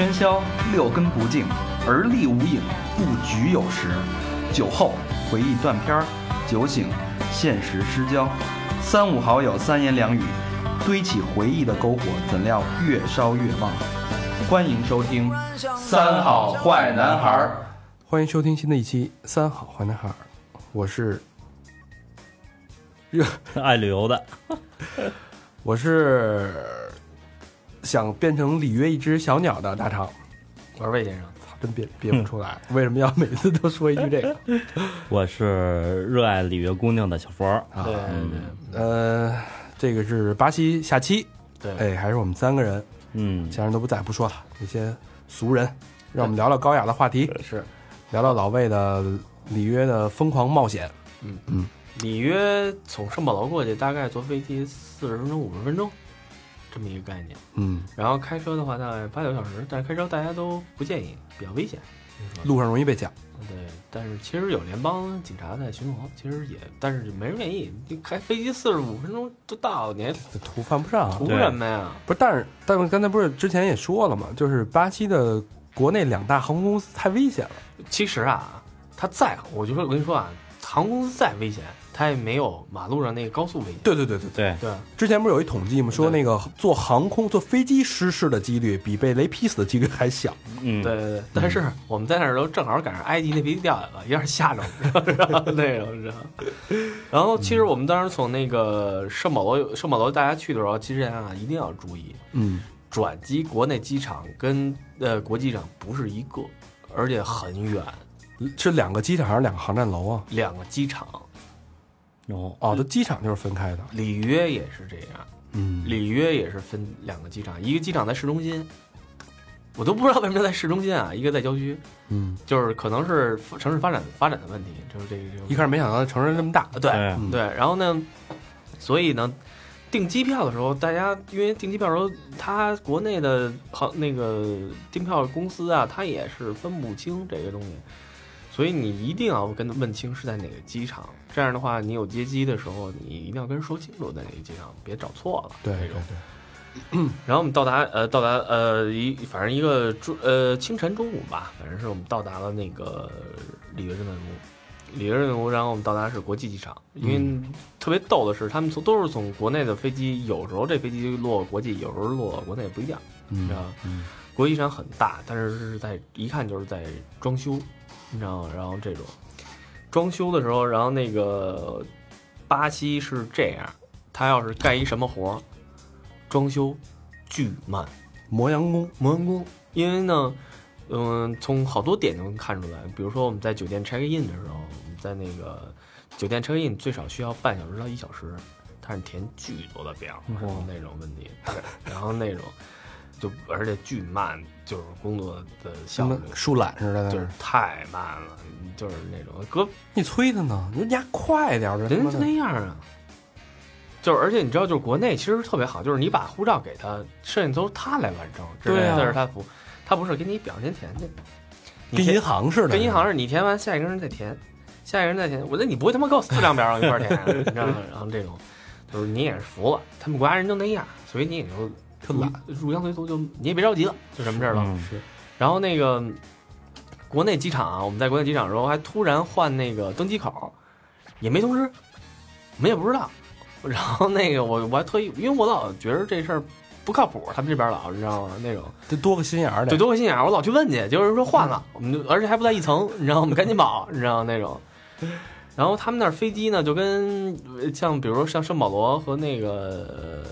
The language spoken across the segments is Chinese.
喧嚣，六根不净，而立无影，不局有时。酒后回忆断片儿，酒醒现实失焦。三五好友三言两语，堆起回忆的篝火，怎料越烧越旺。欢迎收听《三好坏男孩儿》。欢迎收听新的一期《三好坏男孩儿》，我是热，爱旅游的，我是想变成里约一只小鸟的大肠，我是魏先生，操，真憋憋不出来，为什么要每次都说一句这个？我是热爱里约姑娘的小佛儿。啊？对呃，这个是巴西下期，对。哎，还是我们三个人，嗯。其他人都不在，不说了，那些俗人，让我们聊聊高雅的话题，是。聊聊老魏的里约的疯狂冒险。嗯。嗯。里约从圣保罗过去，大概坐飞机四十分钟、五十分钟，这么一个概念。嗯，然后开车的话大概八九小时，但是开车大家都不建议，比较危险。路上容易被抢。对，但是其实有联邦警察在巡逻，其实也，但是没人愿意。你开飞机四十五分钟就到，你还图犯不上啊，图什么呀？不是，但是但是刚才不是之前也说了嘛，就是巴西的国内两大航空公司太危险了。其实啊，它再，我就说，我跟你说啊，航空公司再危险，它也没有马路上那个高速危险。对对对对，对，对，之前不是有一统计吗？说那个坐航空坐飞机失事的几率比被雷劈死的几率还小。嗯，对对对，但是我们在那儿都正好赶上埃及那飞机掉下来了，有点吓着 那种，知道。然后其实我们当时从那个圣保罗，圣保罗大家去的时候，其实啊一定要注意，嗯，转机国内机场跟呃国际场不是一个，而且很远，是两个机场还是两个航站楼啊？两个机场。哦，哦，这机场就是分开的。里约也是这样，嗯，里约也是分两个机场，一个机场在市中心，我都不知道为什么在市中心啊，一个在郊区，嗯，就是可能是城市发展发展的问题，就是这个这个。一开始没想到城市这么大。啊，对嗯对，然后呢，所以呢，订机票的时候，大家因为订机票的时候，它国内的航那个订票公司啊，它也是分不清这个东西，所以你一定要跟他问清是在哪个机场。这样的话，你有接机的时候，你一定要跟人说清楚在哪个机场，别找错了。对对对，然后我们到达呃到达呃一反正一个中呃清晨中午吧，反正是我们到达了那个里约热内卢，里约热内卢，然后我们到达是国际机场，因为特别逗的是，他们从都是从国内的飞机，有时候这飞机落国际，有时候落国内不一样，你知道吗？嗯国际机场很大，但是是在一看就是在装修，你知道吗？然后这种装修的时候，然后那个巴西是这样，他要是干一什么活儿，装修巨慢，磨洋工。磨洋工，因为呢，嗯，从好多点就能看出来，比如说我们在酒店 check in 的时候，我们在那个酒店 check in 最少需要半小时到一小时，它是填巨多的表，然后那种问题，然后那种就而且巨慢，就是工作的效率树懒似的，就是太慢了，就是那种哥你催他呢，你说你家快点儿，人家就那样啊。就是，而且你知道，就是国内其实特别好，就是你把护照给他，剩下都是他来完成，这对啊这是他服，他不是给你表先填去，跟银行似的，跟银行似的，你填完下一个人再填，下一个人再填，我那你不会他妈给我四张表让我一块儿填啊，你知道吗？然后这种就是你也是服了，他们国家人都那样，所以你也就特懒。入乡随俗，就你也别着急了，就什么事儿了。嗯然后那个国内机场啊，我们在国内机场的时候还突然换那个登机口，也没通知，我们也不知道。然后那个我我还特意，因为我老觉得这事儿不靠谱，他们这边老你知道吗？那种得多个心眼儿得对，多个心眼儿，我老去问去，就是说换了，我们就而且还不在一层，你知道，我们赶紧跑，你知道那种。然后他们那儿飞机呢，就跟呃像比如说像圣保罗和那个呃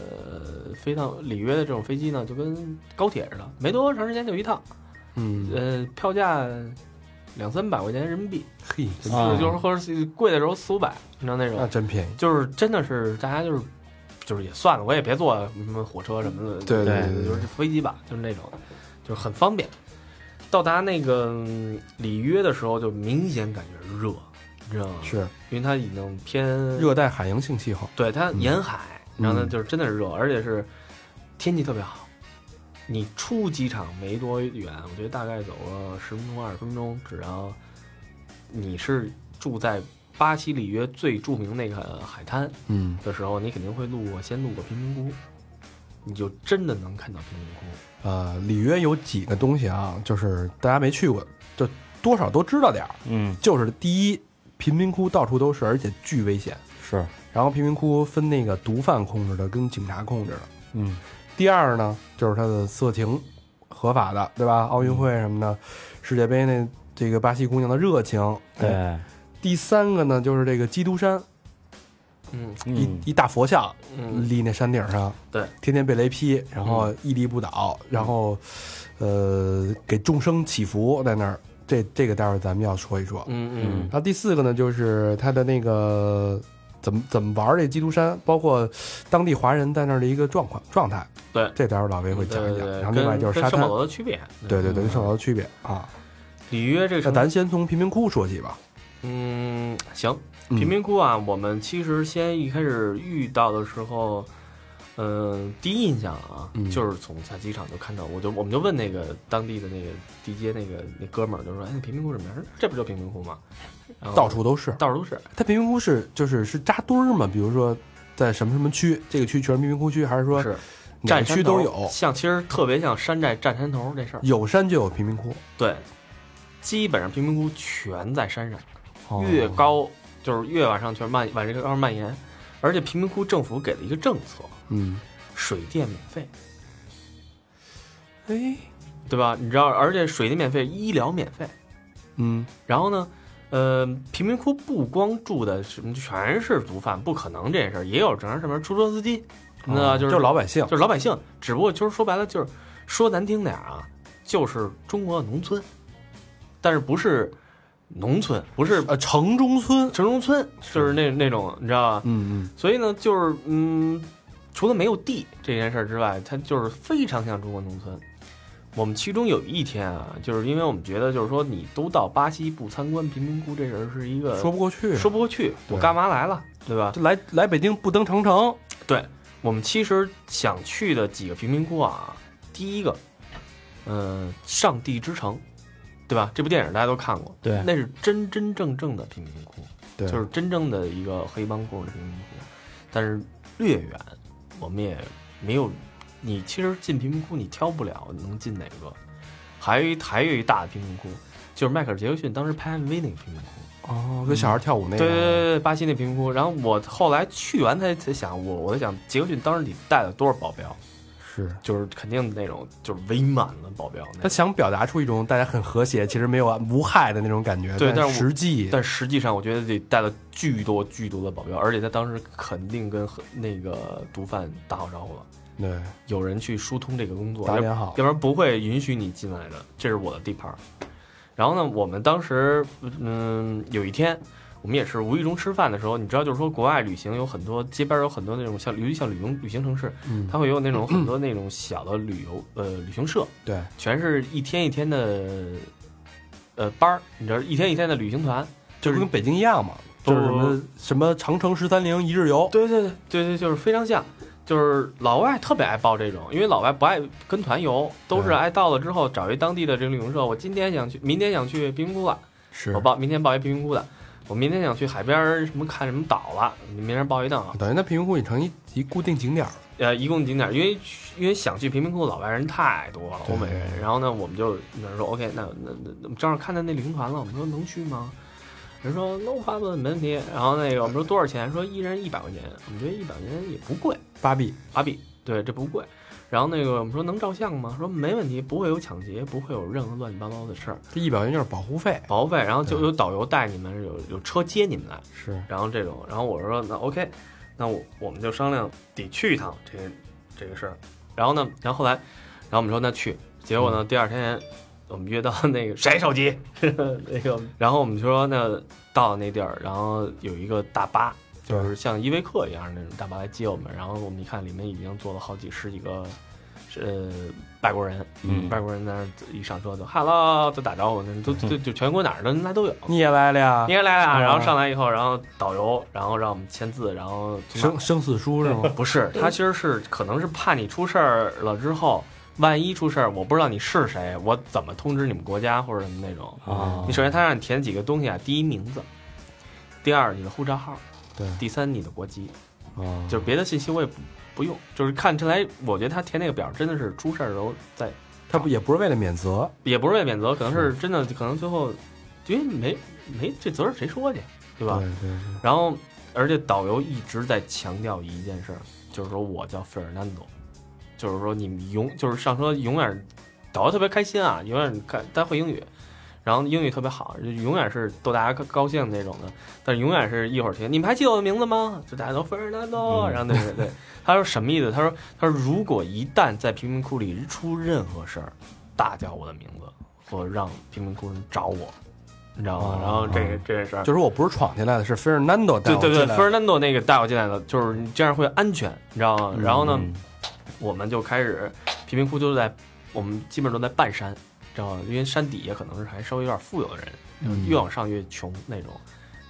飞趟里约的这种飞机呢，就跟高铁似的，没多长时间就一趟，嗯，呃，票价两三百块钱人民币，嘿，就是或者贵的时候四五百，你知道那种那种，真便宜。就是真的是大家就是就是也算了，我也别坐什么火车什么的，对对对就是飞机吧，就是那种，就是很方便。到达那个嗯里约的时候，就明显感觉热，你知道吗？是因为它已经偏热带海洋性气候。对它嗯沿海，然后呢嗯就是真的是热，而且是天气特别好。你出机场没多远，我觉得大概走个十分钟二十分钟，只要你是住在巴西里约最著名那个海滩嗯，的时候，你肯定会路过先路过贫民窟，你就真的能看到贫民窟。呃，里约有几个东西啊，就是大家没去过，就多少都知道点儿。嗯，就是第一，贫民窟到处都是，而且巨危险。是，然后贫民窟分那个毒贩控制的跟警察控制的。嗯，第二呢，就是它的色情合法的，对吧？奥运会什么的，世界杯那这个巴西姑娘的热情。哎对，第三个呢，就是这个基督山，嗯一嗯一大佛像嗯，立那山顶上，对，天天被雷劈，然后屹立不倒，然后呃给众生祈福在那儿。这这个待会儿咱们要说一说。嗯嗯然后第四个呢，就是它的那个怎么怎么玩这基督山，包括当地华人在那儿的一个状况状态。对这待会儿老魏会讲一讲。然后另外就是沙滩跟圣保，罗的区别。对对对，跟圣保罗的区别啊。里约这个城那咱先从贫民窟说起吧。嗯行，嗯贫民窟啊，我们其实先一开始遇到的时候，嗯、第一印象啊，嗯就是从在机场就看到，我就我们就问那个当地的那个地接那个那哥们儿，就说：“哎，那贫民窟什么样？”这不就贫民窟吗？到处都是，到处都是，它贫民窟是就是是扎堆儿嘛，比如说在什么什么区，这个区全是贫民窟区，还是说是。哪个占山头区都有？像其实特别像山寨占山头这事儿。有山就有贫民窟，对，基本上贫民窟全在山上。哦。越高就是越往上全蔓往这个高上蔓延，而且贫民窟政府给了一个政策，嗯，水电免费，哎，对吧？你知道，而且水电免费，医疗免费。嗯。然后呢，呃，贫民窟不光住的什么全是毒贩，不可能这件事儿，也有正常上面出租车司机，那哦就是就是老百姓。就，是老百姓，只不过就是说白了就是说难听点儿啊，就是中国的农村，但是不是农村，不是呃城中村，城中村，就是那那种你知道吧？嗯嗯。所以呢，就是嗯，除了没有地这件事儿之外，它就是非常像中国农村。我们其中有一天啊，就是因为我们觉得，就是说你都到巴西不参观贫民窟这事儿是一个嗯，说不过去，说不过去，我干嘛来了，对吧？就来来北京不登长城，对我们其实想去的几个贫民窟啊，第一个，嗯、上帝之城，对吧？这部电影大家都看过，对那是真真正正的贫民窟，对就是真正的一个黑帮故事的贫民窟，但是略远，我们也没有。你其实进贫民窟，你挑不了能进哪个。还有一还有一大的贫民窟，就是迈克尔·杰克逊当时拍 MV 那个贫民窟。哦，跟小孩跳舞那个，对对对对，巴西那贫民窟。然后我后来去完才才想，我我在想，杰克逊当时你带了多少保镖？是。就是肯定那种就是围满了保镖。他想表达出一种大家很和谐，其实没有无害的那种感觉。对但是实际，但实际上，我觉得得带了巨多巨多的保镖，而且他当时肯定跟和那个毒贩打好招呼了，对有人去疏通这个工作，要打点好要不，然不会允许你进来的，这是我的地盘儿。然后呢，我们当时嗯有一天，我们也是无意中吃饭的时候，你知道，就是说国外旅行有很多街边有很多那种像，尤其像旅游旅行城市，嗯，它会有那种很多那种小的旅游呃旅行社，对，全是一天一天的呃班儿，你知道一天一天的旅行团，就是跟北京一样嘛，就是什么什么长城十三陵一日游，对对对对对，就是非常像，就是老外特别爱报这种，因为老外不爱跟团游，都是爱到了之后找一当地的这个旅行社，我今天想去，明天想去贫民窟了，是。我报明天报一贫民窟的，我明天想去海边什么看什么岛了，明天报一档，等于那贫民窟你成一一固定景点儿，呃，一共景点儿，因为因为想去贫民窟的老外人太多了，对。欧美人。然后呢，我们就有人说 OK，那那那那正好看到那旅行团了，我们说能去吗？人说 No problem，没问题。然后那个我们说多少钱？说一人一百块钱，我们觉得一百块钱也不贵，八币，八币，对，这不贵。然后那个我们说能照相吗？说没问题，不会有抢劫，不会有任何乱七八糟的事儿，这一百块钱就是保护费，保护费。然后就有导游带你们，有有车接你们来。是然后这种，然后我说那 OK，那我我们就商量得去一趟这个这个事儿。然后呢，然后后来，然后我们说那去，结果呢，第二天我们约到那个谁手机 那个，然后我们说那到那地儿，然后有一个大巴，就是像依维柯一样那种大巴来接我们，然后我们一看里面已经坐了好几十几个。呃，外国人，嗯外国人在那儿一上车就 “hello” 就打招呼，那都就就全国哪儿的人来都有。你也来了呀你，也来了，啊然后上来以后，然后导游，然后让我们签字，然后生生死书是吗？不是他其实是可能是怕你出事儿了之后，万一出事儿，我不知道你是谁，我怎么通知你们国家或者什么那种。啊。你首先他让你填几个东西啊，第一名字，第二你的护照号，对。第三你的国籍，啊，就是别的信息我也不不用，就是看起来，我觉得他填那个表真的是出事儿的时候在，他不也不是为了免责，也不是为免责，可能是真的，可能最后因为没没这责任谁说去，对吧？对对对，然后，而且导游一直在强调一件事儿，就是说我叫费尔南多，就是说你们永就是上车永远，导游特别开心啊，永远开他会英语，然后英语特别好，就永远是逗大家高高兴那种的，但是永远是一会儿听你们还记得我的名字吗？就大家都费尔南多，嗯然后对对对，他说什么意思？他说他说如果一旦在贫民窟里出任何事儿，大叫我的名字，或让贫民窟人找我，你知道吗？哦然后这个这件事儿。就是我不是闯进来的，是费尔南多带对对对，Fernando 那个带我进来的，就是你这样会安全，你知道吗？然后呢，嗯我们就开始贫民窟就在我们基本上都在半山，知道吗？因为山底下可能是还稍微有点富有的人，嗯越往上越穷那种，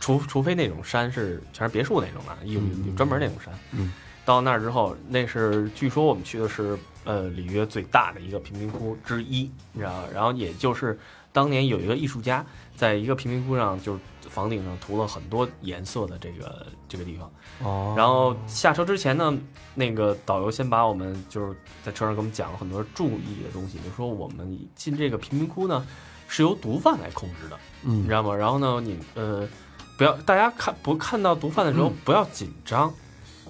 除除非那种山是全是别墅那种的，有嗯有专门那种山。嗯，到那儿之后，那是据说我们去的是呃里约最大的一个贫民窟之一，你知道吗？然后也就是当年有一个艺术家在一个贫民窟上，就是房顶上涂了很多颜色的这个这个地方。哦，然后下车之前呢，那个导游先把我们就是在车上给我们讲了很多注意的东西，就说我们进这个贫民窟呢是由毒贩来控制的，嗯你知嗯道吗？然后呢，你呃不要大家看不看到毒贩的时候不要紧张，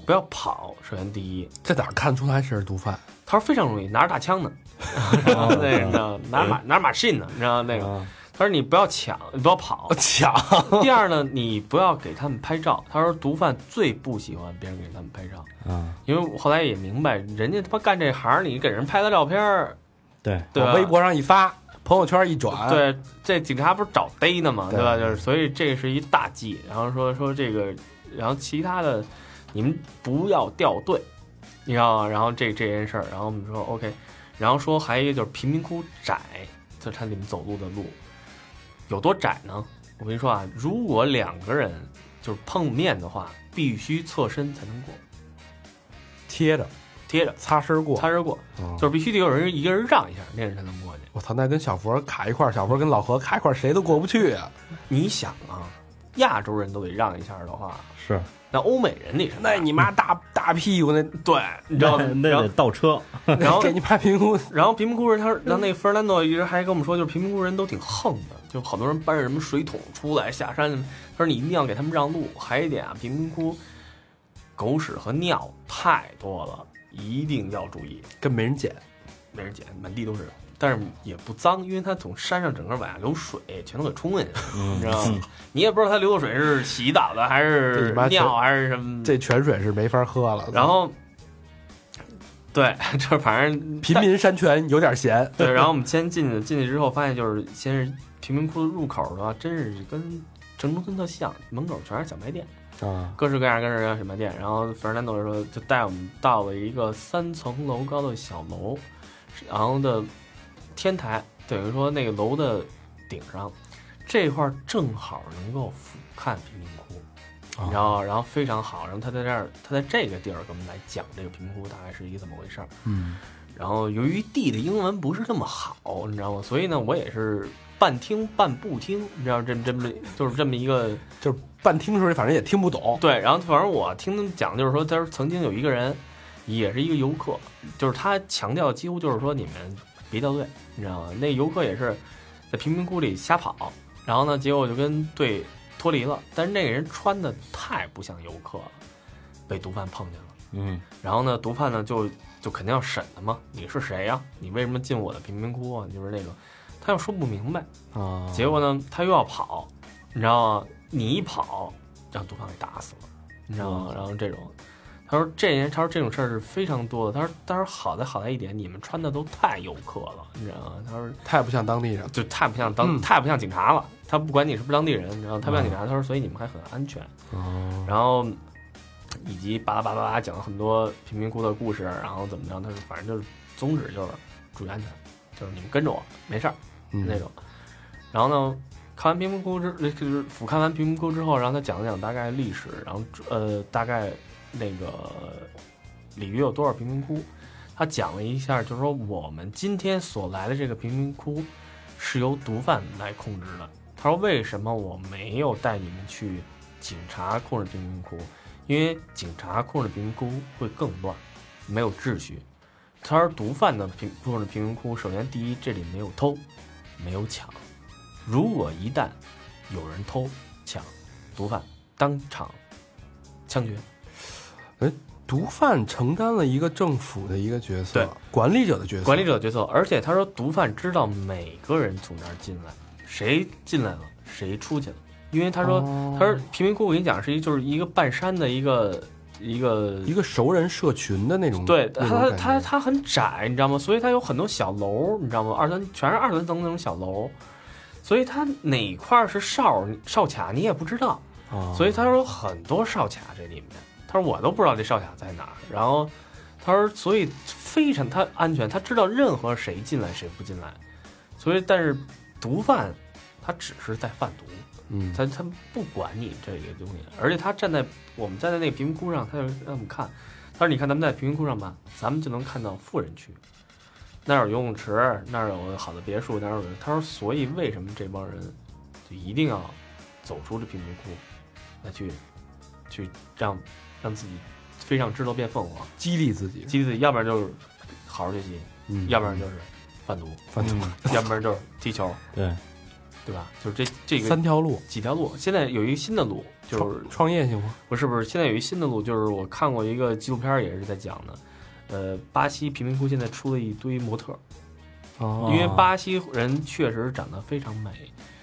不要跑。首先第一，这哪看出来是毒贩？他说非常容易，拿着大枪呢，然后那个你知道拿拿着马信呢，你知道那个。啊他说你不要抢，你不要跑。抢第二呢，你不要给他们拍照。他说毒贩最不喜欢别人给他们拍照。啊，因为我后来也明白，人家他妈干这行，你给人拍的照片儿，对，对吧？微博上一发，朋友圈一转，，对，这警察不是找逮呢嘛，对对吧？就是所以这是一大忌。然后说说这个，然后其他的你们不要掉队，你知道吗？然后这这件事儿，然后我们说 OK，然后说还有一个就是贫民窟窄，就是它里面走路的路有多窄呢？我跟你说啊，如果两个人就是碰面的话，必须侧身才能过，贴着贴着擦身过，擦身过。嗯就是必须得有人一个人让一下，那人才能过去。我操，那跟小佛卡一块儿，小佛跟老何卡一块儿，谁都过不去啊！你想啊，亚洲人都得让一下的话，是，那欧美人得是那你妈大 大屁股那，对，你知道吗？那得然后倒车，然后 给你拍评估，然后贫民窟人，他说，然后那个费尔南多一直还跟我们说，就是贫民窟人都挺横的，就好多人搬着什么水桶出来下山。他说你一定要给他们让路。还有一点啊，贫民窟狗屎和尿太多了，一定要注意。跟没人捡。没人捡，满地都是，但是也不脏，因为它从山上整个往下流水，全都给冲下去了，你知道吗？你也不知道它流的水是洗澡的还这是你妈尿还是什么。这泉水是没法喝了。然后，对，这反正贫民山泉有点咸，对，然后我们先进去，进去之后发现就是先是贫民窟的入口的话，真是跟城中村特像，门口全是小卖店，啊，各式各样各式各样小卖店。然后费尔南多说就带我们到了一个三层楼高的小楼，然后的天台，等于说那个楼的顶上这块儿正好能够俯瞰贫民窟。啊然后，然后非常好，然后他在这儿，他在这个地儿给我们来讲这个贫民窟大概是一个怎么回事儿。嗯，然后由于弟的英文不是那么好，你知道吗？所以呢，我也是半听半不听，你知道这这么就是这么一个就是半听的时候，反正也听不懂。对。然后反正我听他们讲，就是说，他说曾经有一个人，也是一个游客，就是他强调几乎就是说你们别掉队，你知道吗？那游客也是在贫民窟里瞎跑，然后呢，结果就跟队脱离了，但是那个人穿的太不像游客了，被毒贩碰见了。嗯，然后呢，毒贩呢就就肯定要审他嘛，你是谁呀、你为什么进我的贫民窟啊？就是那种，他又说不明白，啊，结果呢，他又要跑，你知道吗？你一跑，让杜康给打死了，你知道吗？然后这种，他说这人，他说这种事儿是非常多的。他说，他说好在好在一点，你们穿的都太游客了，你知道吗？他说太不像当地人。就太不像当，嗯太不像警察了。他不管你是不是当地人，你知道，太不像警察。他说，所以你们还很安全。哦，然后以及巴拉巴拉巴拉讲了很多贫民窟的故事，然后怎么着，他说反正就是宗旨就是注意安全，就是你们跟着我没事儿嗯那种。然后呢，看完贫民窟之就是俯瞰完贫民窟之后，然后他讲了讲大概历史，然后呃大概那个里约有多少贫民窟，他讲了一下，就是说我们今天所来的这个贫民窟是由毒贩来控制的。他说为什么我没有带你们去警察控制贫民窟？因为警察控制贫民窟会更乱，没有秩序。他说毒贩的贫控制贫民窟，首先第一，这里没有偷，没有抢。如果一旦有人偷抢，毒贩当场枪决。哎毒贩承担了一个政府的一个角色，对管理者的角色，管理者的角色，而且他说毒贩知道每个人从哪儿进来，谁进来了，谁出去了，因为他说，哦他说贫民窟，我跟你讲是一就是一个半山的一个一个一个熟人社群的那种，对那种它它它很窄，你知道吗？所以它有很多小楼，你知道吗？二三全是二三层那种小楼，所以它哪块儿是哨哨卡你也不知道，啊所以他说有很多哨卡这里面，他说我都不知道这哨卡在哪儿，然后他说所以非常他安全，他知道任何谁进来谁不进来，所以但是毒贩他只是在贩毒，嗯，他他不管你这个东西，而且他站在我们站在那个贫民窟上，他就让我们看，他说你看咱们在贫民窟上吧，咱们就能看到富人区，那儿有游泳池，那儿有好的别墅，那儿有他说所以为什么这帮人就一定要走出这贫民窟，来去去让让自己飞上枝头变凤凰，激励自己，激励自己，要不然就是好好学习，嗯，要不然就是贩毒，贩毒要不然就是踢球，对，对吧？就是这这个三条路，几条路，现在有一个新的路，就是创创业行吗？不是不是，现在有一新的路，就是我看过一个纪录片，也是在讲的。呃，巴西贫民窟现在出了一堆模特儿，哦因为巴西人确实长得非常美，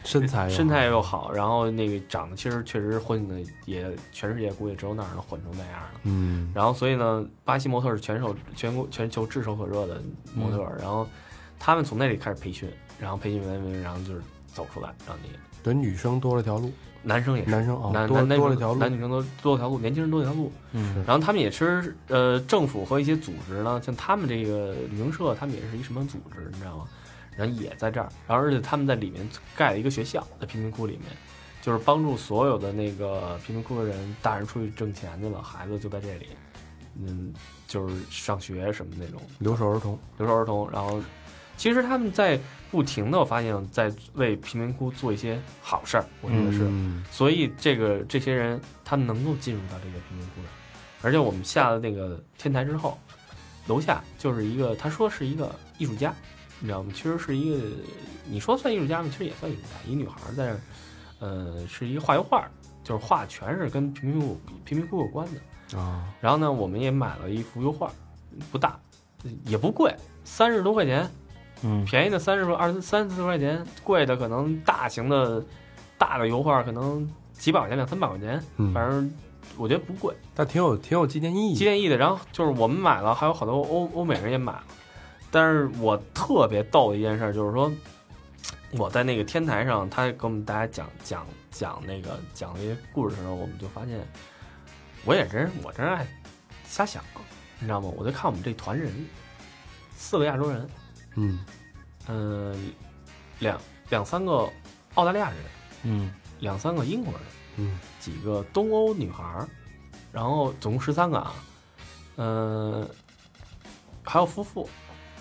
身材身材又好，然后那个长得其实确实混的也全世界估计只有那儿能混成那样的。嗯，然后所以呢，巴西模特是全手全国全球炙手可热的模特儿，然后他们从那里开始培训，然后培训完完，然后就是走出来，让你对女生多了条路，男生也是，男生哦多男男男多了条路男女生都多了条路，年轻人多了条路。嗯然后他们也是呃，政府和一些组织呢，像他们这个旅行社，他们也是一什么组织，你知道吗？然后也在这儿，然后而且他们在里面盖了一个学校，在贫民窟里面，就是帮助所有的那个贫民窟的人，大人出去挣钱去了，孩子就在这里，嗯，就是上学什么那种留守儿童，留守儿童。然后其实他们在不停的，我发现在为贫民窟做一些好事儿，我觉得是。嗯所以这个这些人他能够进入到这个贫民窟的，而且我们下了那个天台之后，楼下就是一个他说是一个艺术家，你知道吗？其实是一个你说算艺术家吗？其实也算艺术家，一女孩在呃，是一个画油画，就是画全是跟贫民窟贫民窟有关的。啊，然后呢，我们也买了一幅油画，不大，也不贵，三十多块钱，嗯便宜的三十二三四十块钱，贵的可能大型的大的油画可能几百块钱两三百块钱，嗯反正我觉得不贵，但挺有挺有纪念意义，纪念意义的。然后就是我们买了，还有好多欧欧美人也买了。但是我特别逗的一件事就是说，我在那个天台上，他给我们大家讲讲讲那个讲那些故事的时候，我们就发现，我也真我真爱瞎想，你知道吗？我就看我们这团人，四个亚洲人，嗯。嗯、两两三个澳大利亚人，嗯。两三个英国人，嗯。几个东欧女孩儿，然后总共十三个啊，嗯、还有夫妇。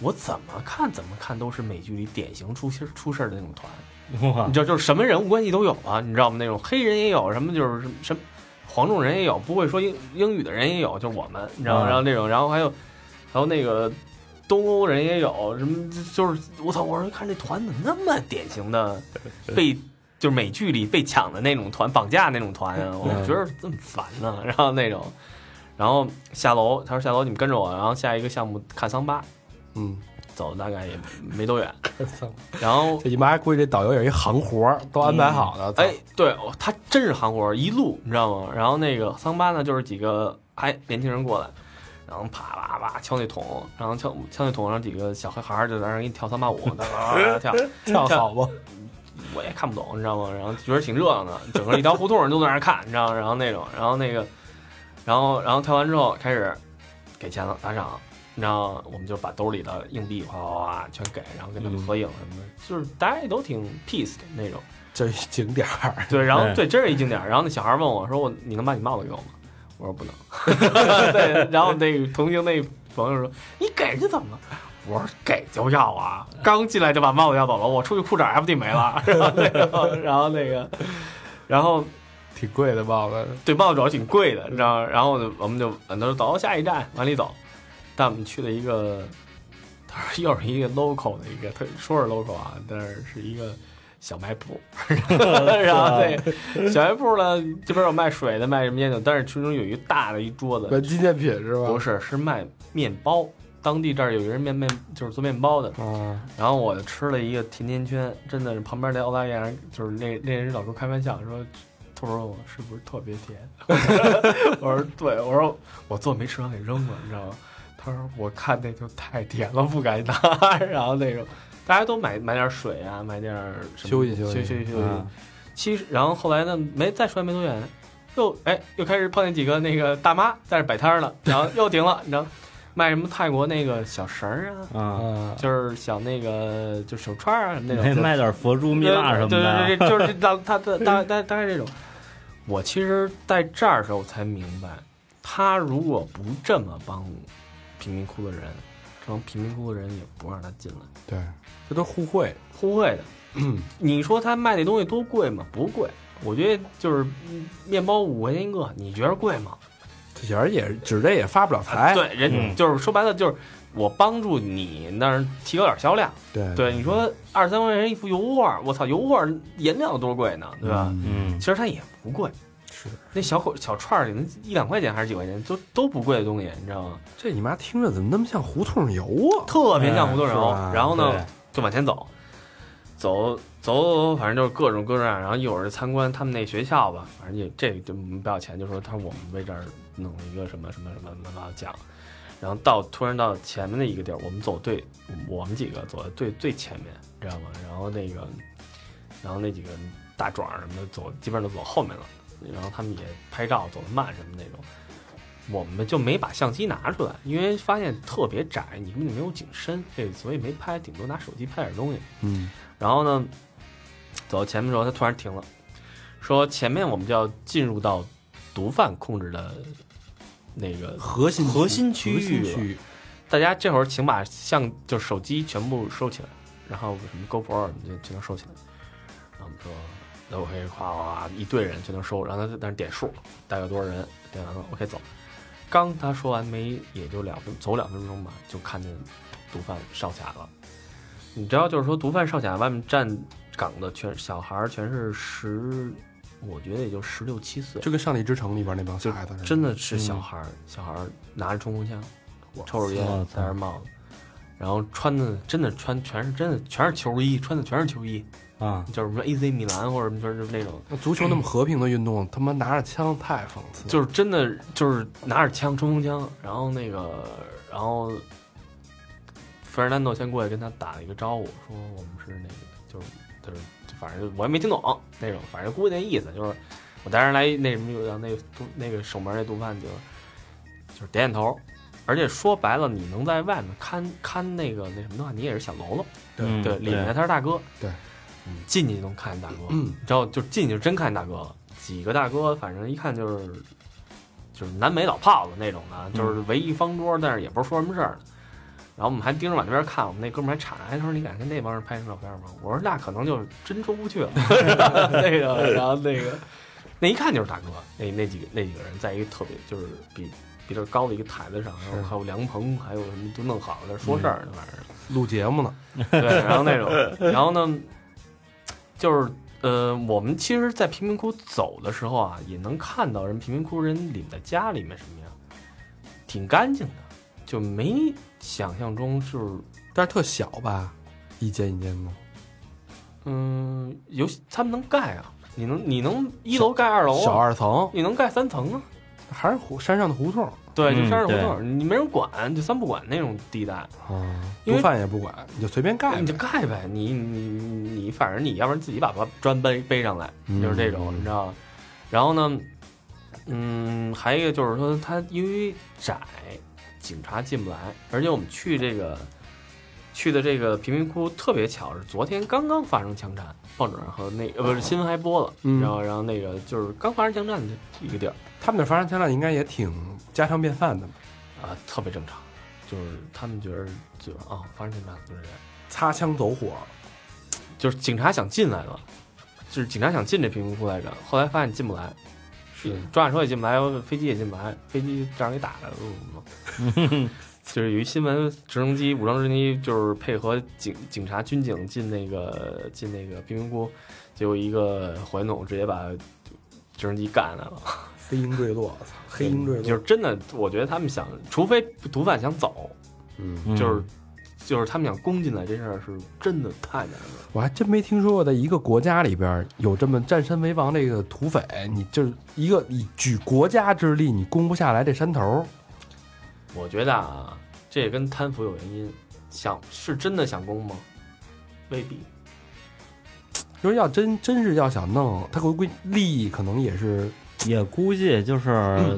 我怎么看怎么看都是美剧里典型出事出事儿的那种团，哇。你知道，就是什么人物关系都有啊，你知道吗？那种黑人也有，什么就是什么什黄种人也有，不会说英英语的人也有，就是我们，你知道吗？嗯。然后那种，然后还有还有那个东欧人也有，什么就是我操！我说看这团怎么那么典型的 被就是美剧里被抢的那种团，绑架那种团啊，我觉得这么烦呢。然后那种，然后下楼，他说下楼你们跟着我，然后下一个项目看桑巴，嗯，走了大概也没多远，然后这你妈估计这导游也是一行活儿，都安排好的，哎，对，哦他真是行活儿，一路你知道吗？然后那个桑巴呢，就是几个哎年轻人过来，然后啪啪啪敲那桶，然后敲敲那桶上几个小孩孩儿就在那儿给你跳三八舞，跳，跳好不，我也看不懂，你知道吗？然后觉得挺热闹的，整个一条胡同人都在那儿看，你知道吗？然后那种，然后那个，然后然后跳完之后开始给钱了，打赏。你知道，我们就把兜里的硬币哗哗哗全给，然后跟他们合影什么的，就是大家也都挺 peace 的那种。就是景点儿，对，然后对对，真是一景点儿。然后那小孩问我说：“我你能把你帽子给我吗？”我说不能。对，然后那个同行那朋友说：“你给是怎么了？”我说：“给就要啊！刚进来就把帽子要走了，我出去裤衩 FD 没了。”然后那个，然后那个，然后挺贵的帽子，对，帽子主要挺贵的，你知道？然后呢，我们就他说走下一站往里走，带我们去了一个，他说又是一个 local 的一个，他说是 local 啊，但是是一个小卖铺，然后对小卖铺呢，这边有卖水的，卖什么烟酒，但是其中有一大的一桌子，卖纪念品是吧？不是，是卖面包。当地这儿有一人面面就是做面包的，啊，然后我就吃了一个甜甜圈，真的是旁边那澳大利亚人，就是那那人老跟我开玩笑说，他说我是不是特别甜？我说对，我说我做没吃完给扔了，你知道吗？他说我看那就太甜了，不敢拿。然后那种大家都买买点水啊，买点什么休息休息休息休息。啊其实，然后后来呢，没再出来没多远，又哎又开始碰见几个那个大妈在这摆摊儿了，然后又停了，你知道，卖什么泰国那个小绳儿啊，啊，啊，就是小那个就手串儿啊那种，卖点佛珠蜜蜡什么对的，对对，就是大他的大大大概这种。我其实在这儿的时候才明白，他如果不这么帮贫民窟的人，这帮贫民窟的人也不让他进来，对，这都互惠，互惠的。你说他卖那东西多贵吗？不贵，我觉得就是嗯面包五块钱一个，你觉得贵吗？这小人也指着也发不了财，对，人嗯就是说白了就是我帮助你那儿提高点销量。对对，你说二三块钱一幅油画，我操，油画颜料多贵呢，对吧？嗯嗯其实它也不贵，是那小口小串儿里那一两块钱还是几块钱，都都不贵的东西，你知道吗？这你妈听着怎么那么像胡同油啊？特别像胡同油是吧。然后呢，就往前走，走走走，反正就是各种各样。然后一会儿参观他们那学校吧，反正也这个就不要钱，就说他说我们为这儿弄了一个什么什么什么什么奖。然后到突然到前面的一个地儿，我们走对，我们几个走在最最前面，知道吗？然后那个，然后那几个大壮什么的走，基本上都走后面了。然后他们也拍照走得慢什么那种，我们就没把相机拿出来，因为发现特别窄，你根本就没有景深，这所以没拍，顶多拿手机拍点东西。嗯，然后呢，走到前面的时候，他突然停了，说前面我们就要进入到毒贩控制的那个核心核心区域区域，大家这会儿请把相就手机全部收起来，然后什么 GoPro 什么就全都收起来。然后我们说，那 OK，哗哗哗，一堆人就能收，然后他在那点数，大概多少人，点完了 OK 走。刚他说完没，也就两分走两分钟吧，就看见毒贩哨卡了。你知道，就是说毒贩哨卡外面站岗的全小孩儿，全是十，我觉得也就十六七岁，就跟《上帝之城》里边那帮小孩子，真的是小嗯孩儿，小孩儿拿着冲锋枪，抽着烟戴着帽子，然后穿的真的穿全是真的全是球衣，穿的全是球衣，啊，就是什么 AC 米兰或者什么就是那种，那足球那么和平的运动，他妈拿着枪太讽刺。就是真的就是拿着枪冲锋枪，然后那个然后费尔南多先过去跟他打了一个招呼，说我们是那个就是就是反正我也没听懂那种，反正估计那意思就是我带人来那什么，让那个那个守门那毒贩就就是点点头，而且说白了，你能在外面看看那个那什么的话，你也是小喽啰，对对，里面他是大哥，对，嗯，进去就能看见大哥，嗯，然后就进去就真看见大哥了，几个大哥，反正一看就是就是南美老炮子那种的，就是围一方桌，但是也不是说什么事儿。然后我们还盯着往那边看，我们那哥们儿还插，哎，他说你敢跟那帮人拍张照片吗？我说那可能就真出不去了。那个，然后那个，那一看就是大哥，那那几个那几个人在一个特别就是比比这高的一个台子上，然后还有凉棚，还有什么都弄好了，在说事儿呢，反正。录节目呢，对，然后那种，然后呢，就是呃，我们其实，在贫民窟走的时候啊，也能看到人贫民窟人领的家里面什么样，挺干净的，就没想象中就是。但是特小吧，一间一间的。嗯，有他们能盖啊，你能你能一楼盖二楼小啊，二层，你能盖三层啊，还是胡山上的胡同对，就嗯山上胡对同，你没人管，就三不管那种地带。啊，因为毒贩也不管，你就随便盖你就。盖呗，你你你，反正你要不然自己把把砖背背上来，嗯就是这种，你知道吗？然后呢，嗯，还有一个就是说，它因为窄，警察进不来，而且我们去这个去的这个贫民窟特别巧，是昨天刚刚发生枪战，报纸上和那呃不是新闻还播了，嗯然后然后那个就是刚发生枪战的一个地儿他们那发生枪战应该也挺家常便饭的，啊，特别正常，就是他们觉得就是啊发生枪战就是这样。擦枪走火，就是警察想进来了，就是警察想进这贫民窟来着，后来发现进不来，是。装甲车也进不来，飞机也进不来，飞机让人给打了。嗯 就是有一新闻，直升机武装直升机就是配合警警察军警进那个进那个贫民窟，结果一个火箭筒直接把直升机干来了。飞鹰坠落，操黑鹰坠落，就是真的，我觉得他们想，除非毒贩想走，嗯，嗯就是就是他们想攻进来这事儿是真的太难了。我还真没听说过，在一个国家里边有这么占山为王这个土匪，你就是一个以举国家之力，你攻不下来这山头。我觉得啊，这也跟贪腐有原因。想是真的想攻吗？未必。就是要真真是要想弄，他回归利益可能也是也估计就是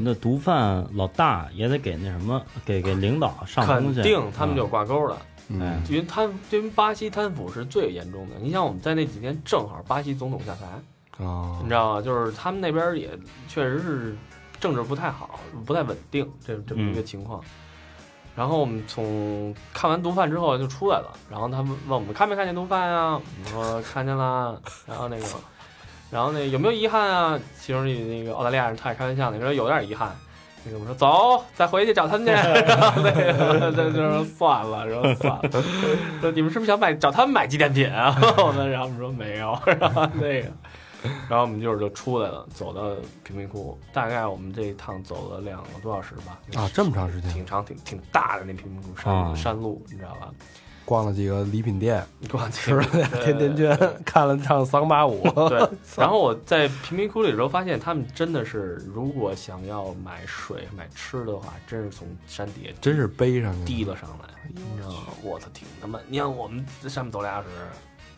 那毒贩老大也得给那什么，给给领导上肯东西，定他们就挂钩了，嗯哎因为贪，因为巴西贪腐是最严重的。你像我们在那几天正好巴西总统下台，啊你知道吗？就是他们那边也确实是政治不太好，不太稳定，这这么一个情况。然后我们从看完毒贩之后就出来了，然后他们问我们看没看见毒贩呀？我们说看见啦。然后那个，然后那有没有遗憾啊？其中那个澳大利亚人他也开玩笑，那个说有点遗憾。那个我们说走，再回去找他们去。然后那个就就说算了，说算了，说你们是不是想买找他们买纪念品啊？我们然后我们说没有，然后那个。然后我们就是就出来了，走到贫民窟，大概我们这一趟走了两个多小时吧。啊，这么长时间，挺长、挺挺大的那贫民窟山、啊山路，你知道吧？逛了几个礼品店，逛吃了俩甜甜圈，看了唱桑巴舞，对，然后我在贫民窟里的时候发现，他们真的是，如果想要买水、买吃的话，真是从山底下真是背上去。提了上来，你知道吗？我操，挺他妈！你看我们在上面走俩小时，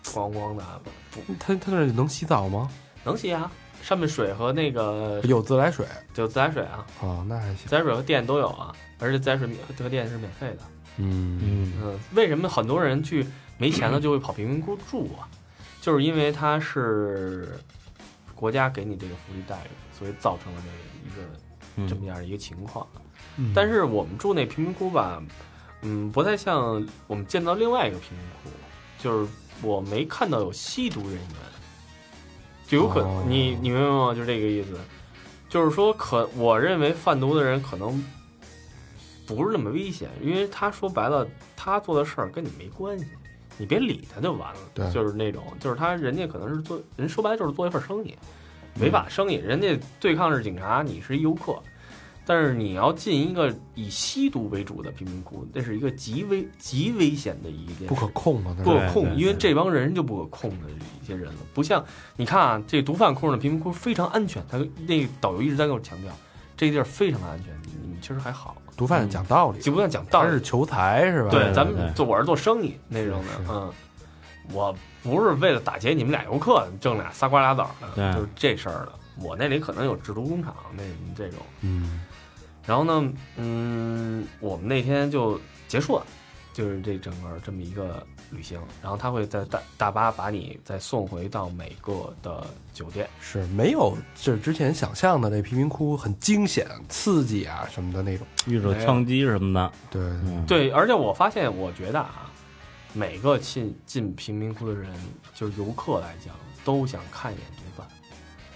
咣咣的，不他他那儿能洗澡吗？能洗啊。上面水和那个有自来水就自来水啊，哦，那还行。自来水和电都有啊，而且自来水免和电是免费的。嗯嗯嗯，为什么很多人去没钱了就会跑贫民窟住啊？就是因为它是国家给你这个福利待遇，所以造成了这个一个这么样的一个情况。嗯，但是我们住那贫民窟吧，嗯，不太像我们见到另外一个贫民窟，就是我没看到有吸毒人员，就有可哦你你明白吗？就这个意思，就是说可我认为贩毒的人可能不是那么危险，因为他说白了，他做的事儿跟你没关系，你别理他就完了。对就是那种，就是他人家可能是做人说白了就是做一份生意，违法生意，人家对抗是警察，你是一游客。但是你要进一个以吸毒为主的贫民窟，那是一个极危极危险的一件事不可控嘛，不可控，因为这帮人就不可控的一些人了。不像你看啊，这毒贩控制的贫民窟非常安全，他那个导游一直在跟我强调，这地儿非常的安全，你你其实还好，毒贩讲道理，就不算讲道理他是。求财是吧？对，咱们做我是做生意那种的嗯，我不是为了打劫你们俩游客挣俩仨瓜俩枣的，对就是这事儿的。我那里可能有制毒工厂那这种。嗯然后呢，嗯，我们那天就结束了，就是这整个这么一个旅行。然后他会在大大巴把你再送回到每个的酒店。是没有就是之前想象的那贫民窟很惊险、刺激啊什么的那种。遇着枪击什么的，对，嗯，对，而且我发现，我觉得啊，每个进进贫民窟的人，就是游客来讲，都想看一眼毒贩。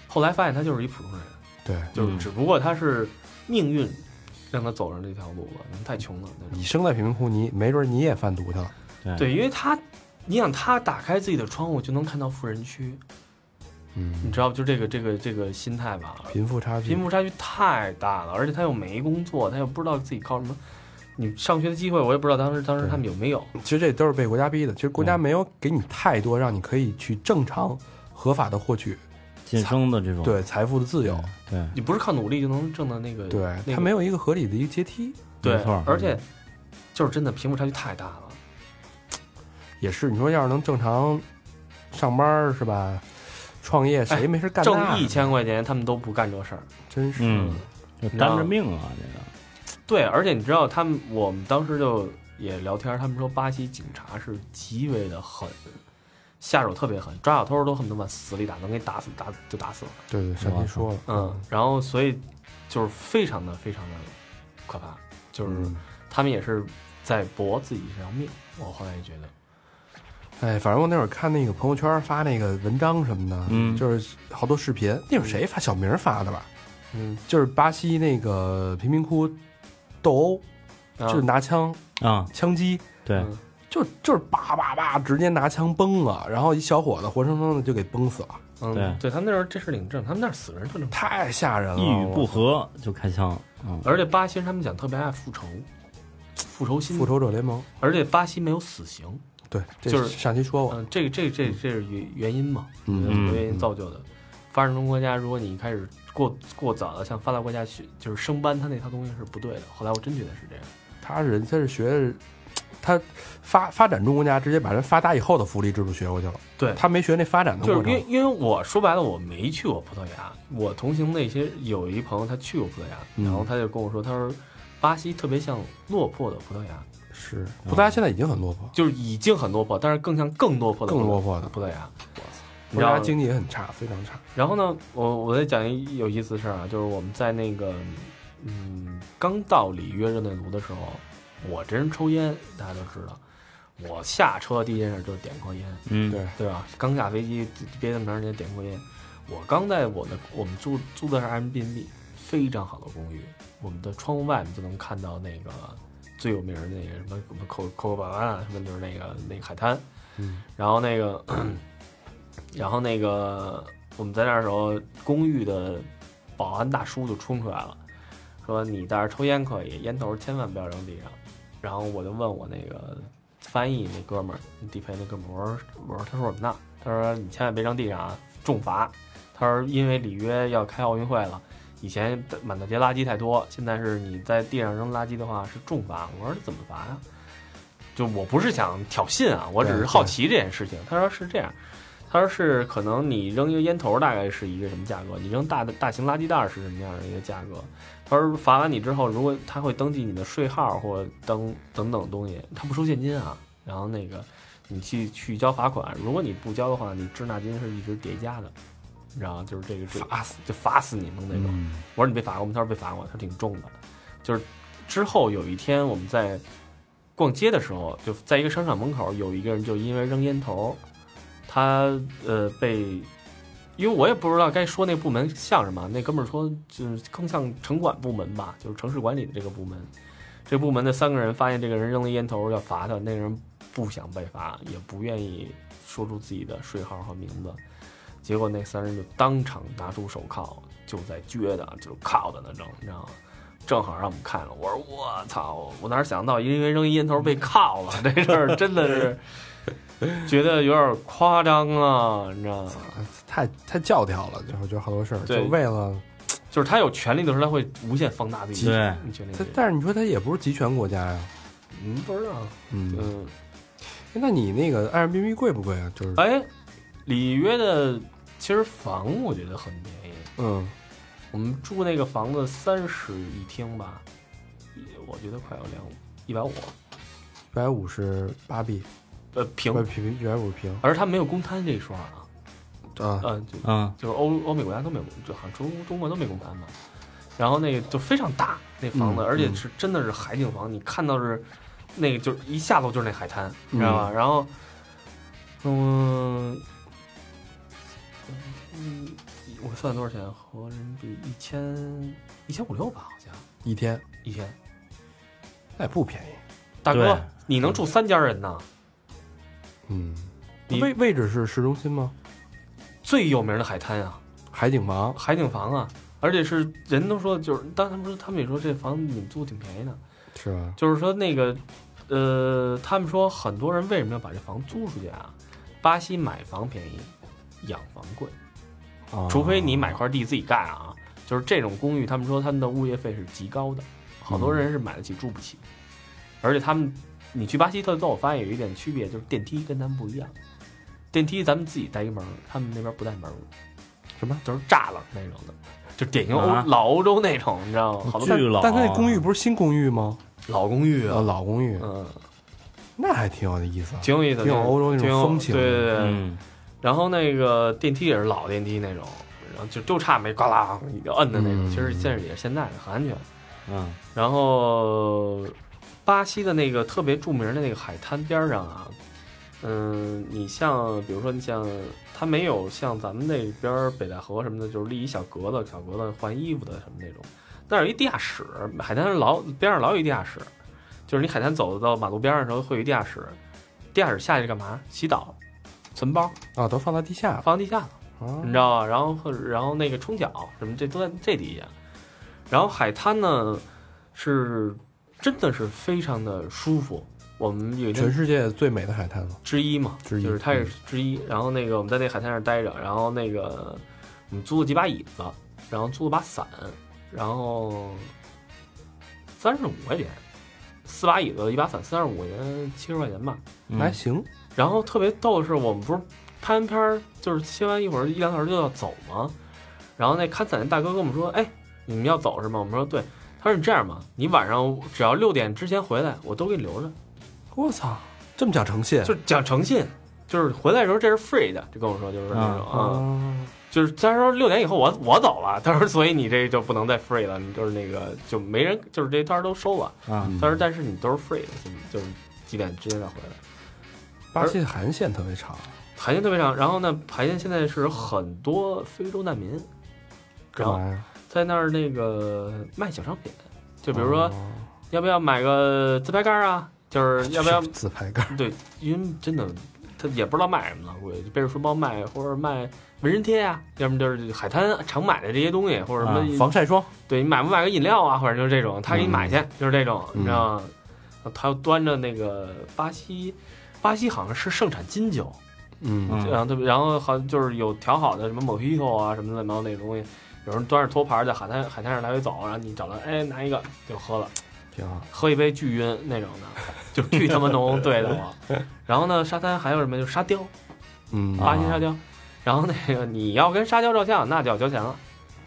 后来发现他就是一普通人，对就是嗯只不过他是命运让他走上这条路了，太穷了你。生在贫民窟，你没准你也贩毒去了。对对，因为他，你想他打开自己的窗户就能看到富人区，嗯你嗯，知道就这个这个这个心态吧？贫富差距，贫富差距太大了，而且他又没工作，他又不知道自己靠什么。你上学的机会，我也不知道当时当时他们有没有。其实这都是被国家逼的。其实国家嗯没有给你太多让你可以去正常、合法的获取晋升的这种，对财富的自由。对，你不是靠努力就能挣到那个，对，那个它没有一个合理的一个阶梯。对，而且就是真的贫富差距太大了。也是，你说要是能正常上班儿是吧？创业谁没事干那挣一千块钱，他们都不干这事儿。真是。嗯，就担着命啊，这个，对，而且你知道，他们我们当时就也聊天，他们说巴西警察是极为的狠，下手特别狠，抓小偷都恨不得往死里打，能给打死，打就打死了。对对，上期说了，嗯，然后所以就是非常的非常的可怕，就是嗯，他们也是在搏自己这条命。我后来也觉得，哎，反正我那会儿看那个朋友圈发那个文章什么的，嗯就是好多视频。那会儿谁发？小明发的吧？嗯，就是巴西那个贫民窟斗殴，啊就是拿枪啊，枪击，对，嗯就就是叭叭叭，直接拿枪崩了，然后一小伙子活生生的就给崩死了，嗯，对对他们那儿这事儿挺正，他们那儿死人特正常。太吓人了。一语不合就开枪，嗯，而且巴西人他们讲特别爱复仇，复仇心，复仇者联盟，而且巴西没有死刑，对，这就是上期说过，嗯，这个这这这是原原因嘛，嗯有很多原因造就的。发展中国家，如果你一开始过过早的向发达国家学，就是升班，他那套东西是不对的。后来我真觉得是这样。他人他是学，他发发展中国家直接把人发达以后的福利制度学过去了，对他没学那发展的就是过程。因为因为我说白了，我没去过葡萄牙，我同行那些有一朋友他去过葡萄牙，嗯然后他就跟我说，他说巴西特别像落魄的葡萄牙，是葡萄牙现在已经很落魄，就是已经很落魄，但是更像更落魄的更落魄的葡萄牙。葡萄牙经济也很差，非常差。然后呢，我我再讲一有意思的事儿啊，就是我们在那个嗯刚到里约热内卢的时候，我这人抽烟，大家都知道。我下车第一件事就是点颗烟，嗯，对对吧？刚下飞机憋那么长时间点颗烟。我刚在我的我们住租的是 Airbnb，非常好的公寓，我们的窗户外面就能看到那个最有名的那个什么什么 Co Co 巴巴什么，就是那个那个海滩。嗯，然后那个，然后那个我们在那儿的时候，公寓的保安大叔就冲出来了，说你在这儿抽烟可以，烟头千万不要扔地上。然后我就问我那个翻译那哥们儿，地陪那哥们儿，我说我说他说什么呢？他说你千万别扔地上啊，重罚。他说因为里约要开奥运会了。以前满大街垃圾太多，现在是你在地上扔垃圾的话是重罚。我说怎么罚呀？就我不是想挑衅啊，我只是好奇这件事情。他说是这样，他说是可能你扔一个烟头大概是一个什么价格，你扔大的大型垃圾袋是什么样的一个价格。他说罚完你之后，如果他会登记你的税号或登等等东西，他不收现金啊。然后那个你去去交罚款，如果你不交的话，你滞纳金是一直叠加的，你知道？就是这个罚死就罚死你们那种。嗯我说你被罚过吗？他说被罚过，他说挺重的。就是之后有一天我们在逛街的时候，就在一个商场门口，有一个人就因为扔烟头，他呃被，因为我也不知道该说那部门像什么，那哥们儿说就是更像城管部门吧，就是城市管理的这个部门。这部门的三个人发现这个人扔了烟头要罚他，那个人不想被罚，也不愿意说出自己的税号和名字。结果那三人就当场拿出手铐，就在撅的，就铐的那种，你知道吗？正好让我们看了，我说我操！我哪想到因为扔烟头被铐了，这事儿真的是 觉得有点夸张啊，你知道吗？太太教条了，就是觉得好多事儿，就为了就是他有权利的时候，他会无限放大自己对权利他。，但是你说他也不是集权国家呀，嗯，不知道，嗯，嗯，那你那个 Airbnb 贵不贵啊？就是哎，里约的其实房我觉得很便宜，嗯，我们住那个房子三室一厅吧，我觉得快要两一百五，一百五十八 B，，呃平。一百五十平。而它没有公摊这一说啊，啊，嗯，就嗯，就是欧欧美国家都没有，就好像中中国都没公摊嘛。然后那个就非常大那房子，嗯而且是真的是海景房，你看到是那个就是一下楼就是那海滩，你知道吧？然后，嗯嗯，我算多少钱？合人民币一千一千五六吧，好像一天，一天。那也不便宜，大哥，你能住三家人呢？嗯，你位位置是市中心吗？最有名的海滩啊，海景房，海景房啊，而且是人都说就是，当他们说他们也说这房子你们租挺便宜的，是吧？就是说那个，呃，他们说很多人为什么要把这房租出去啊？巴西买房便宜，养房贵，啊除非你买块地自己盖啊。就是这种公寓，他们说他们的物业费是极高的，好多人是买得起住不起，而且他们，你去巴西特州，我发现有一点区别，就是电梯跟咱们不一样，电梯咱们自己带一门，他们那边不带门，什么？都是栅栏那种的，就典型欧、啊老欧洲那种，你知道吗？好多巨老，但他那公寓不是新公寓吗？老公寓啊，啊，老公寓，嗯，那还挺有意思啊。挺有意思，挺有欧洲那种风情对对对，嗯，然后那个电梯也是老电梯那种，然后就就差没呱啦一个摁的那种，嗯其实现在也是现在的很安全。嗯，然后巴西的那个特别著名的那个海滩边上啊，嗯，你像比如说你像它没有像咱们那边儿北戴河什么的，就是立一小格子、小格子换衣服的什么那种，那儿有一地下室，海滩上老边上老有一地下室，就是你海滩走到马路边上的时候会有一地下室，地下室下去干嘛？洗澡、存包，啊，都放在地下了放地下了。啊你知道吧？然后或者然后那个冲脚什么这都在这底下，然后海滩呢是真的是非常的舒服。我们有全世界最美的海滩了。之一嘛，之一就是它也是之一。然后那个我们在那海滩上待着，然后那个我们租了几把椅子，然后租了把伞，然后三十五块钱，四把椅子一把伞，三十五块钱，七十块钱吧。嗯还行，然后特别逗的是，我们不是拍完片儿，就是切完一会儿一两个小时就要走吗？然后那看伞那大哥跟我们说：“哎，你们要走是吗？”我们说：“对。”他说：“你这样吧，你晚上只要六点之前回来，我都给你留着。我操，这么讲诚信，就讲诚信，就是回来的时候这是 free 的，就跟我说就是那种啊、啊，就是他说六点以后我我走了，他说所以你这就不能再 free 了，你就是那个就没人，就是这摊儿都收了。啊，嗯他说但是你都是 free 的，就是几点之前再回来。巴西海岸线特别长，海鲜特别长，然后呢，海鲜现在是很多非洲难民，干嘛呀？在那儿那个卖小商品，就比如说、哦要不要买个自拍杆啊，就是要不要 自拍杆？对，因为真的他也不知道卖什么了，估计背着书包卖，或者卖纹身贴啊，要么就是海滩常买的这些东西，或者什么、啊防晒霜，对你买不买个饮料啊，或者就是这种，他给你买去，就是这种，嗯你知道吗？他又端着那个巴西，巴西好像是盛产金酒，嗯嗯然后特别，然后好像就是有调好的什么 mojito 啊什么乱七八糟那种东西，有人端着托盘在海滩海滩上来回走，然后你找到，哎，拿一个就喝了，挺好。喝一杯巨晕那种的，就巨他妈浓，对的我。然后呢，沙滩还有什么？就沙雕，嗯巴西沙雕。然后那个你要跟沙雕照相，那就要交钱了，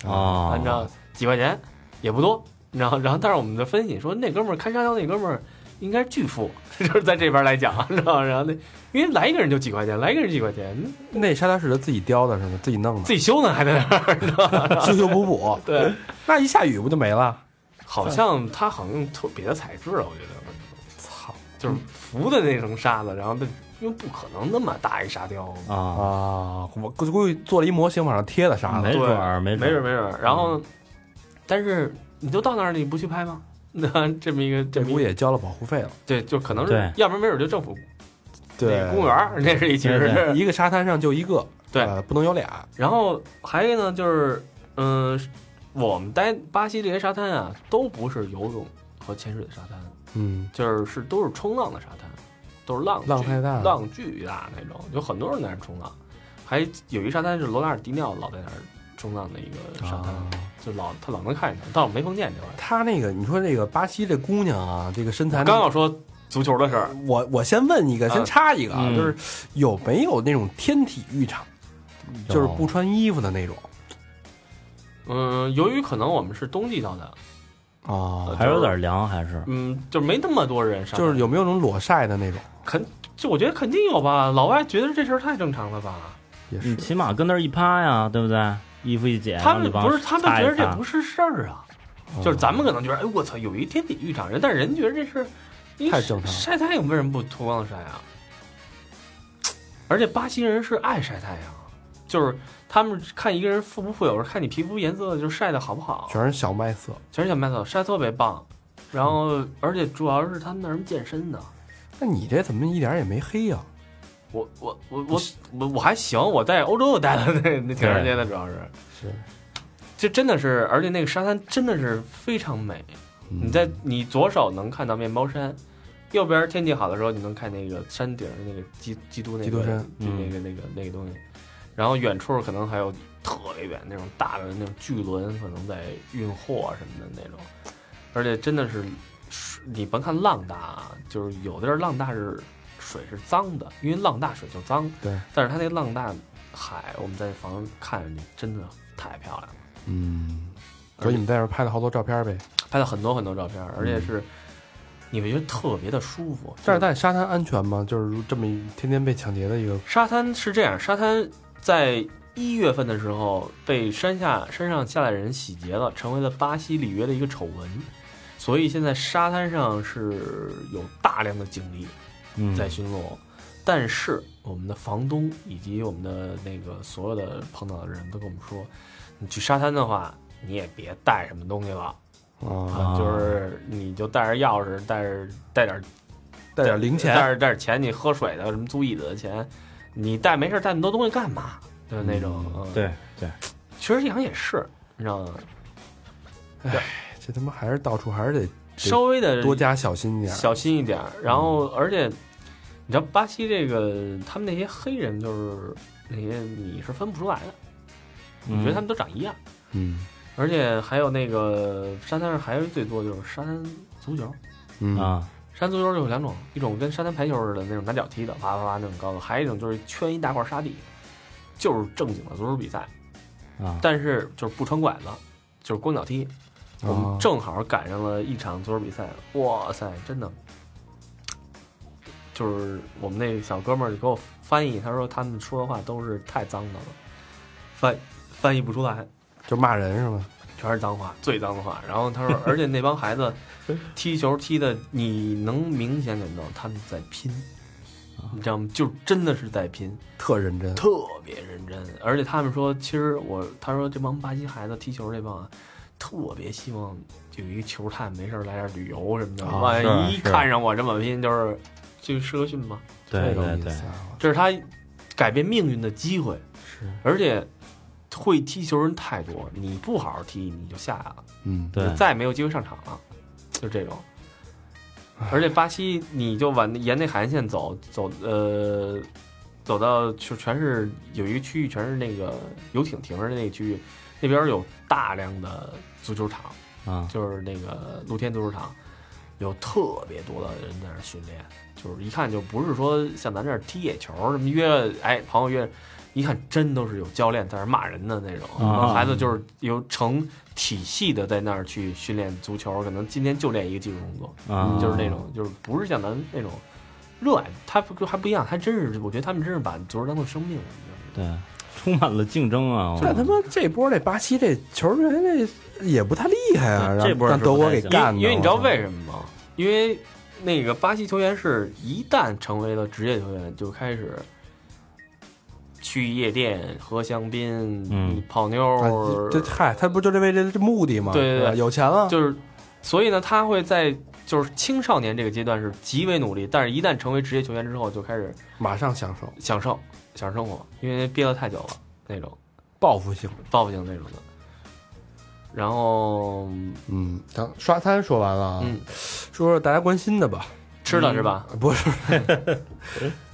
哦，按照几块钱也不多，你知道。然后但是我们的分析说，那哥们儿看沙雕那哥们儿应该是巨富，就是在这边来讲，知道吧？然后那因为来一个人就几块钱，来一个人几块钱，那沙雕是他自己雕的是吗？自己弄的，自己修呢还在那儿，知道吧？修修补补。对，那一下雨不就没了？好像他好像用特别的材质了，我觉得操就是浮的那层沙子，然后那因为不可能那么大一沙雕，啊，啊！我估估计做了一模型往上贴的沙子。没准儿，没没准准儿，没准儿。然后，但是你都到那儿了，你不去拍吗？那 这么一个这这么一个，不也交了保护费了？对，就可能是，要不然没准就政府对公园儿，那是一其实是一个沙滩上就一个，对呃不能有俩。然后还有一个呢，就是嗯，我们待巴西这些沙滩啊，都不是游泳和潜水的沙滩，嗯，就是是都是冲浪的沙滩，都是浪巨浪太大浪巨大那种，有很多人在那儿冲浪。还有一沙滩是罗纳尔迪尼奥老在那儿冲浪的一个沙滩，啊就老他老能看见他，但我没碰见这玩意儿。他那个，你说这个巴西这姑娘啊，这个身材，刚要说足球的事儿，我我先问一个，嗯先插一个啊，嗯就是有没有那种天体浴场，就是不穿衣服的那种嗯，由于可能我们是冬季到的，啊？还是有点凉，还是嗯，就没那么多人上，就是有没有那种裸晒的那种？肯，就我觉得肯定有吧。老外觉得这事儿太正常了吧？也是你起码跟那儿一趴呀，对不对？衣服一解，他们不是，他们觉得这不是事儿啊。就是咱们可能觉得，哎，我操，有一天体育场人，但是人觉得这是你太正常了晒太阳为什么不脱光晒啊？而且巴西人是爱晒太阳，就是他们看一个人富不富有，是看你皮肤颜色，就是晒的好不好，全是小麦色。全是小麦色，晒特别棒。然后，而且主要是他们那儿人健身的，那你这怎么一点也没黑呀？我我我我我我还行，我在欧洲我待了那那挺长时间的，主要是是，这真的是，而且那个沙滩真的是非常美。你在你左手能看到面包山，右边天气好的时候，你能看那个山顶儿那个基基督那个基督山就那个那个那个东西，然后远处可能还有特别远那种大的那种巨轮，可能在运货什么的那种，而且真的是，你甭看浪大啊，就是有的地儿浪大是水是脏的，因为浪大水就脏，对，但是它那浪大海，我们在房上看着去真的太漂亮了。嗯，所以你们在这儿拍了好多照片呗。拍了很多很多照片，而且是你会觉得特别的舒服。但是在沙滩安全吗？就是这么天天被抢劫的一个，沙滩是这样，沙滩在一月份的时候被山下山上下来人洗劫了，成为了巴西里约的一个丑闻，所以现在沙滩上是有大量的警力嗯在巡逻。但是我们的房东以及我们的那个所有的碰到的人都跟我们说，你去沙滩的话，你也别带什么东西了，啊，啊就是你就带着钥匙，带着带点带点零钱带钱，着带着钱，你喝水的什么租椅子的钱，你带没事带那么多东西干嘛？就是那种，嗯，对对，其实想也是，你知道吗？这他妈还是到处还是得稍微的多加小心点儿。小心一点儿。然后，而且你知道巴西这个，他们那些黑人就是那些你是分不出来的，你觉得他们都长一样。嗯而且还有那个沙滩上还有最多就是沙滩足球，嗯啊沙滩足球就有两种，一种跟沙滩排球似的那种拿脚踢的，啪啪啪那种高度，还有一种就是圈一大块沙地，就是正经的足球比赛，啊，但是就是不穿拐子，就是光脚踢。我们哦正好赶上了一场足球比赛，哇塞，真的，就是我们那个小哥们儿就给我翻译，他说他们说的话都是太脏的了，翻翻译不出来，就骂人是吗？全是脏话，最脏的话。然后他说，而且那帮孩子踢球踢的，你能明显感到他们在拼，你知道吗？就真的是在拼，特认真。特别认真。而且他们说，其实我他说这帮巴西孩子踢球这帮啊，特别希望有一个球探没事来这旅游什么的。啊万一是是看上我这么拼，就是就是社训嘛，对对对，这是他改变命运的机会。是，而且会踢球人太多，你不好好踢你就下来了。嗯，对就再也没有机会上场了，就这种。而且巴西，你就往沿那海岸线走，走呃，走到就全是有一个区域，全是那个游艇停着的那个区域，那边有大量的足球场，啊就是那个露天足球场，有特别多的人在那儿训练，就是一看就不是说像咱这儿踢野球什么约哎朋友约，一看真都是有教练在那儿骂人的那种，啊孩子就是有成体系的在那儿去训练足球，可能今天就练一个技术动作，啊，就是那种就是不是像咱那种热爱，他不还不一样，他真是我觉得他们真是把足球当做生命了？对，充满了竞争啊！我但他妈这波这巴西这球员这也不太厉害啊，这波让德国给干的。因为你知道为什么吗？因为那个巴西球员是一旦成为了职业球员，就开始去夜店、喝香槟、嗯泡妞这嗨，他不就这为这这目的吗？对对对有钱了，就是，所以呢，他会在就是青少年这个阶段是极为努力，但是一旦成为职业球员之后，就开始马上享受享受享受生活，因为憋了太久了那种报复性。报复性那种的。然后，嗯，咱刷餐说完了啊，嗯，说说大家关心的吧。吃了是吧？不是，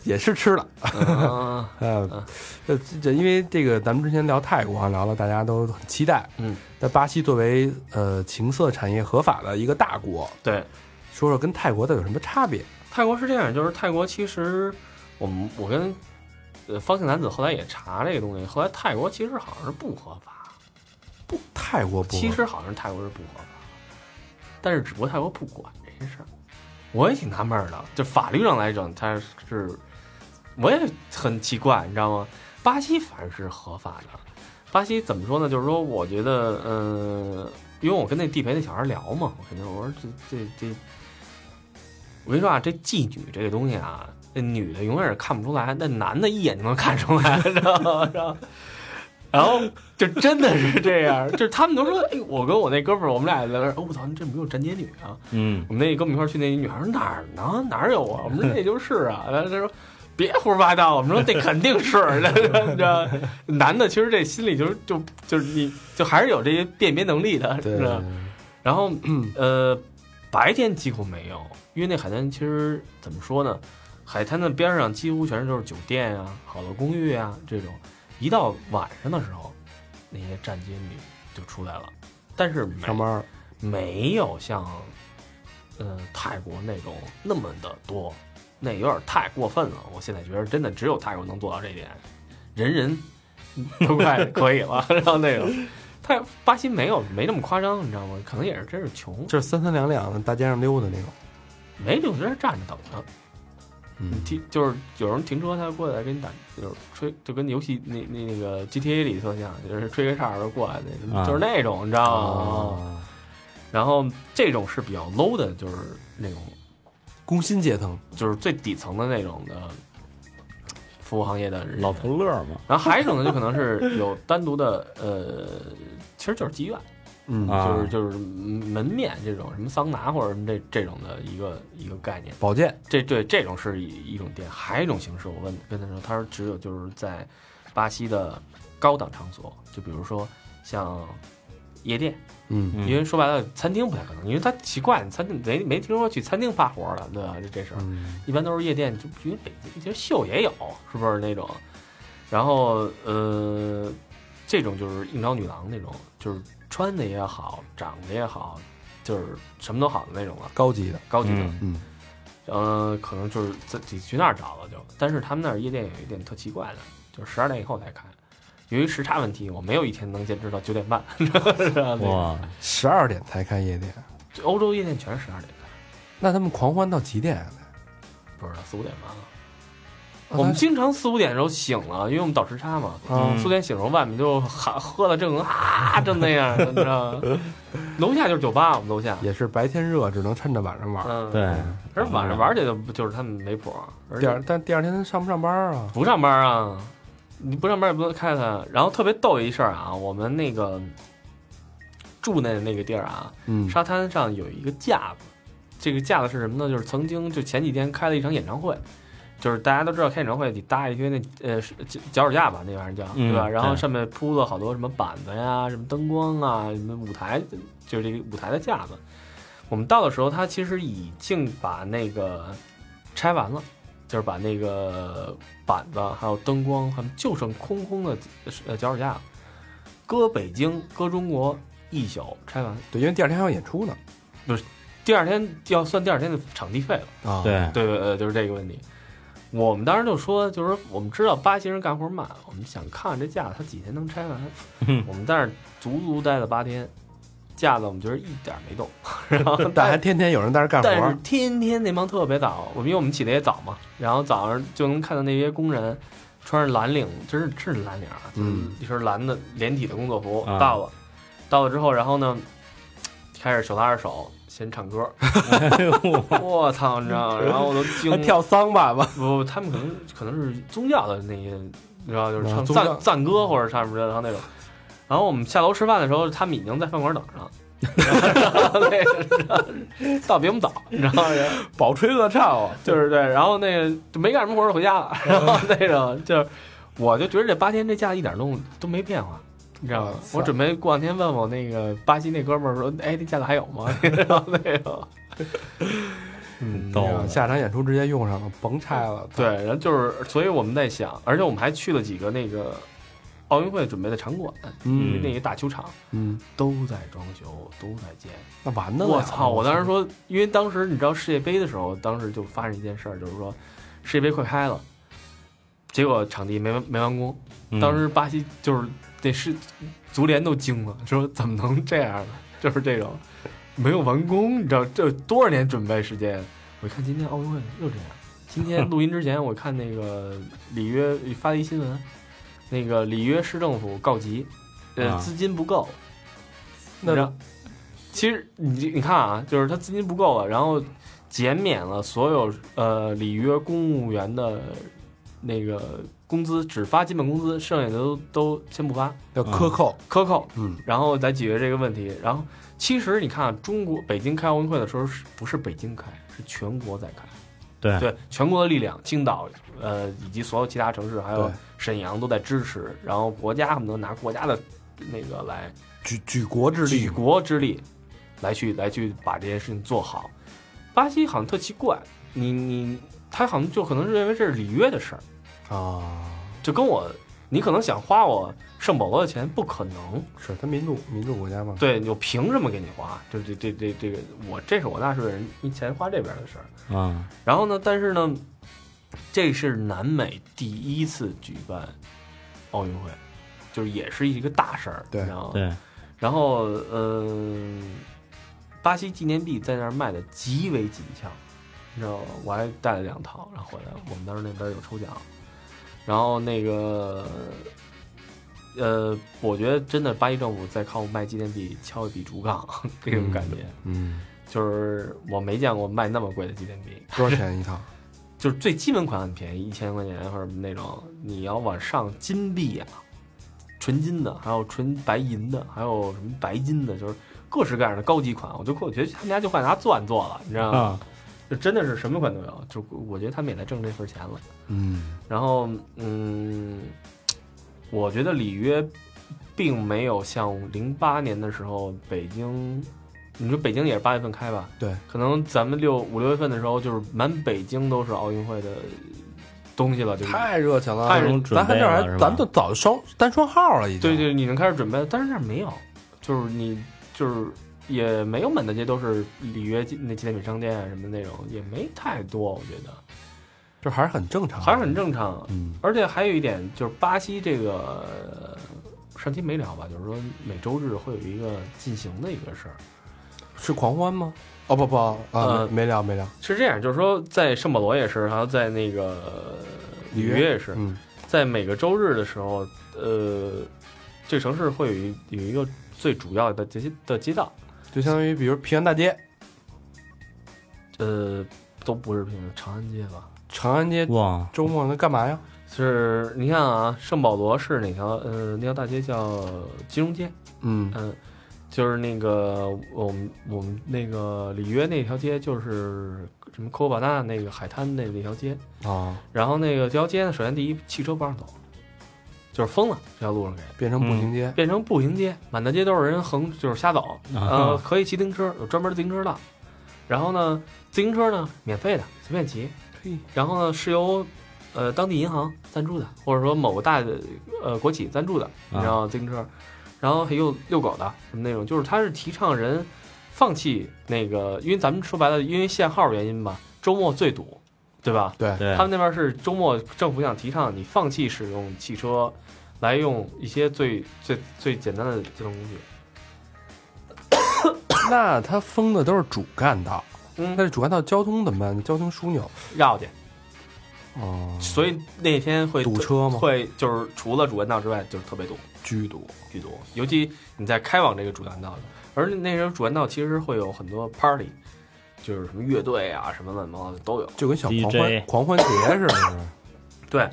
也是吃了。嗯呃，这这因为这个，咱们之前聊泰国啊，聊了大家都很期待。嗯，在巴西作为呃情色产业合法的一个大国，对，说说跟泰国的有什么差别？泰国是这样，就是泰国其实我们我跟呃方姓男子后来也查这个东西，后来泰国其实好像是不合法，不，泰国不，其实好像是泰国是不合法，但是只不过泰国不管这些事儿，我也挺纳闷儿的。就法律上来讲，它是我也很奇怪，你知道吗？巴西反而是合法的。巴西怎么说呢？就是说，我觉得，嗯、因为我跟那地陪那小孩聊嘛，我肯定我说这这这，我跟你说啊，这妓女这个东西啊，那女的永远是看不出来，那男的一眼就能看出来，知道吗？然后，然后就真的是这样，就是他们都说，哎，我跟我那哥们儿，我们俩在那儿，哦，我操，你这没有站街女啊？嗯我们那跟我们一块儿去那女孩说哪儿呢？哪儿有啊？我们说那就是啊。然后他说别胡说八道，我们说这肯定是，你 知道？男的其实这心里就是就就是你就还是有这些辨别能力的，是吧？然后呃，白天几乎没有，因为那海滩其实怎么说呢？海滩的边上几乎全是都是酒店啊、好的公寓啊这种。一到晚上的时候，那些站街女就出来了，但是没上班没有像呃泰国那种那么的多，那有点太过分了。我现在觉得真的只有泰国能做到这一点，人人都快 可以了。然后那个泰巴西没有没那么夸张，你知道吗？可能也是真是穷，就是三三两两的大街上溜达那种。没就在那站着等着。嗯，停就是有人停车，他就过来给你打，就是吹，就跟游戏那那那个 GTA 里特像，就是吹个哨就过来那就是那种，你知道吗？哦然后这种是比较 low 的，就是那种工薪阶层，就是最底层的那种的服务行业的人老头乐嘛，然后还有一种呢，就可能是有单独的呃，其实就是妓院，嗯啊就是就是门面这种什么桑拿或者什么这这种的一个一个概念。保健，这对这种是一一种店，还有一种形式，我问跟他说，他说只有就是在巴西的高档场所，就比如说像夜店，嗯嗯因为说白了，餐厅不太可能，因为他奇怪，餐厅没没听说去餐厅发活的，对吧？这这事儿，嗯一般都是夜店，就因为北京其实秀也有，是不是那种？然后呃，这种就是应招女郎那种，就是穿的也好，长得也好，就是什么都好的那种了，高级的，高级的。嗯嗯呃，可能就是自己去那儿找了就，但是他们那儿夜店有一点特奇怪的，就是十二点以后才开。由于时差问题，我没有一天能坚持到九点半。哇，十二点才开夜店，欧洲夜店全是十二点开，那他们狂欢到几点啊？不知道四五点吧。啊我们经常四五点的时候醒了，因为我们倒时差嘛。嗯四五点醒的时候，外面就喊喝的正啊，正那样，你知道吗？楼下就是酒吧，我们楼下。也是白天热，只能趁着晚上玩。嗯，对，而晚上玩去就就是他们没谱，而第二，但第二天上不上班啊？不上班啊，你不上班也不能开他。然后特别逗一事儿啊，我们那个住那那个地儿啊，嗯沙滩上有一个架子，这个架子是什么呢？就是曾经就前几天开了一场演唱会，就是大家都知道开演唱会得搭一些那呃脚脚手架吧，那玩意儿叫嗯对吧？然后对上面铺了好多什么板子呀、什么灯光啊、什么舞台，就是这个舞台的架子。我们到的时候，他其实已经把那个拆完了，就是把那个板子还有灯光，他们就剩空空的呃脚手架，搁北京搁中国一宿拆完。对，因为第二天还要演出呢。不是第二天要算第二天的场地费了。啊，对，对对对，就是这个问题。我们当时就说，就是说我们知道巴西人干活慢，我们想看看这架子他几天能拆完。我们在那儿足足待了八天，架子我们觉得一点儿没动。然后但还天天有人在这干活但是活。天天那帮特别早，我们因为我们起的也早嘛，然后早上就能看到那些工人穿着蓝领，真是真是蓝领啊，就是嗯一身蓝的连体的工作服、啊到了，到了之后，然后呢，开始手拉着手先唱歌，我操，你知道吗？然后我都惊跳桑巴吧？不，他们可能可能是宗教的那些，你知道，就是唱赞赞歌或者唱什么的，然后那种。然后我们下楼吃饭的时候，他们已经在饭馆等上。然后那个到比我们早，你知道吗？饱吹恶唱啊！就是对，然后那个就没干什么活就回家了，然后那种就是，我就觉得这八天这假一点都都没变化，你知道吗啊？我准备过两天问我那个巴西那哥们儿说，哎，这架子还有吗？然后那个，嗯，下场演出直接用上了，甭拆了。对，然后就是，所以我们在想，而且我们还去了几个那个奥运会准备的场馆，因为那个大球场嗯，都在装修，都在建。那完了。我操！我当时，说，因为当时你知道世界杯的时候，当时就发生一件事儿，就是说世界杯快开了，结果场地没没完工。嗯当时巴西就是那是足联都惊了，说怎么能这样呢？就是这种没有完工，你知道这多少年准备时间？我一看今天奥运会又这样。今天录音之前，我看那个里约发了一新闻，那个里约市政府告急，呃，啊资金不够。那其实你你看啊，就是他资金不够了，然后减免了所有呃里约公务员的那个工资，只发基本工资，剩下的都都先不发，要克扣。克扣，嗯，然后来解决这个问题。然后其实你看啊，中国北京开奥运会的时候，是不是北京开，是全国在开？对对，全国的力量，青岛呃以及所有其他城市，还有沈阳都在支持，然后国家恨不得拿国家的那个来举举国之力举。国之力来去来去把这件事情做好。巴西好像特奇怪，你你他好像就可能是认为这是里约的事儿，啊，就跟我你可能想花我圣保罗的钱，不可能。是他民主民主国家嘛？对，我凭什么给你花？就这这这这个，我这是我纳税人，你钱花这边的事儿。啊，然后呢，但是呢，这是南美第一次举办奥运会，就是也是一个大事儿，知道吗？对，然后，嗯、巴西纪念币在那儿卖的极为紧俏，你知道吗？我还带了两套，然后回来，我们当时那边有抽奖，然后那个，呃，我觉得真的巴西政府在靠卖纪念币敲一笔竹杠，这种感觉，嗯，就是我没见过卖那么贵的纪念币，多少钱一套？就是最基本款很便宜，一千块钱或者那种，你要往上金币啊，纯金的，还有纯白银的，还有什么白金的，就是各式各样的高级款。我就我觉得他们家就快拿钻做了，你知道吗？啊，就真的是什么款都有，就我觉得他们也在挣这份钱了。嗯，然后，嗯，我觉得里约并没有像零八年的时候北京，你说北京也是八月份开吧？对，可能咱们六五六月份的时候，就是满北京都是奥运会的东西了，就是太热情了，太热情咱还这还咱们都早双单双号了，已经。对对，你能开始准备了，但是那儿没有，就是你就是也没有满大街都是里约那纪念品商店啊什么那种，也没太多，我觉得这还是很正常，还是很。正常。嗯，而且还有一点就是巴西这个上期没聊吧，就是说每周日会有一个进行的一个事儿，是狂欢吗？哦不不啊，呃没聊没聊。是这样，就是说在圣保罗也是，然后在那个里约也是，嗯，在每个周日的时候，呃，这个城市会有一有一个最主要的街的街道，就相当于比如平安大街、呃，都不是平安长安街吧？长安街，哇，周末那干嘛呀？是你看啊，圣保罗是哪条？呃，那条大街叫金融街，嗯嗯、就是那个我们我们那个里约那条街，就是什么科波巴纳那个海滩那那条街。啊，然后那个这条街呢，首先第一，汽车不让走，就是封了这条路上给变成步行街。变成步行街，满大街都是人横，就是瞎走。呃，啊可以骑自行车，有专门的自行车道。然后呢，自行车呢免费的，随便骑。嘿，然后呢是由呃当地银行赞助的，或者说某个大的呃国企赞助的，你知道自行车。然后还有遛狗的什么那种，就是他是提倡人放弃那个，因为咱们说白了，因为限号原因吧，周末最堵，对吧？对，对他，们那边是周末政府想提倡你放弃使用汽车，来用一些最最最简单的交通工具。那他封的都是主干道，嗯但是主干道交通怎么办？交通枢纽绕去，哦，所以那天会堵车吗？会就是除了主干道之外，就是特别堵，巨堵。巨堵。尤其你在开往这个主干道的，而那时候主干道其实会有很多 party，就是什么乐队啊，什么乱七八糟的都有。就跟小狂 DJ 欢狂欢节似的，对，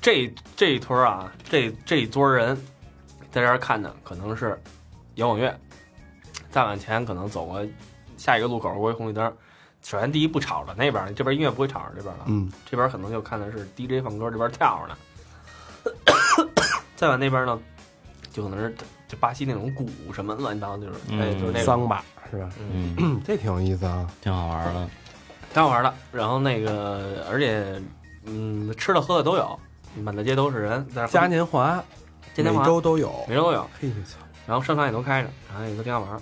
这这一坨儿啊，这这一桌人在这儿看的可能是摇滚乐，再往前可能走过下一个路口过一红绿灯。首先第一不吵着，那边儿这边音乐不会吵着这边了，嗯，这边可能就看的是 DJ 放歌，这边跳着呢。再往那边呢，就可能是就巴西那种鼓什么乱七八糟，就是、嗯哎，就是那个，桑巴是吧？嗯，嗯，这挺有意思啊。挺好玩的，挺好玩的。然后那个，而且嗯，吃的喝的都有，满大街都是人嘉年华每嘉年华周都有，每周都有。嘿操，然后商场也都开着，然后也都挺好玩儿。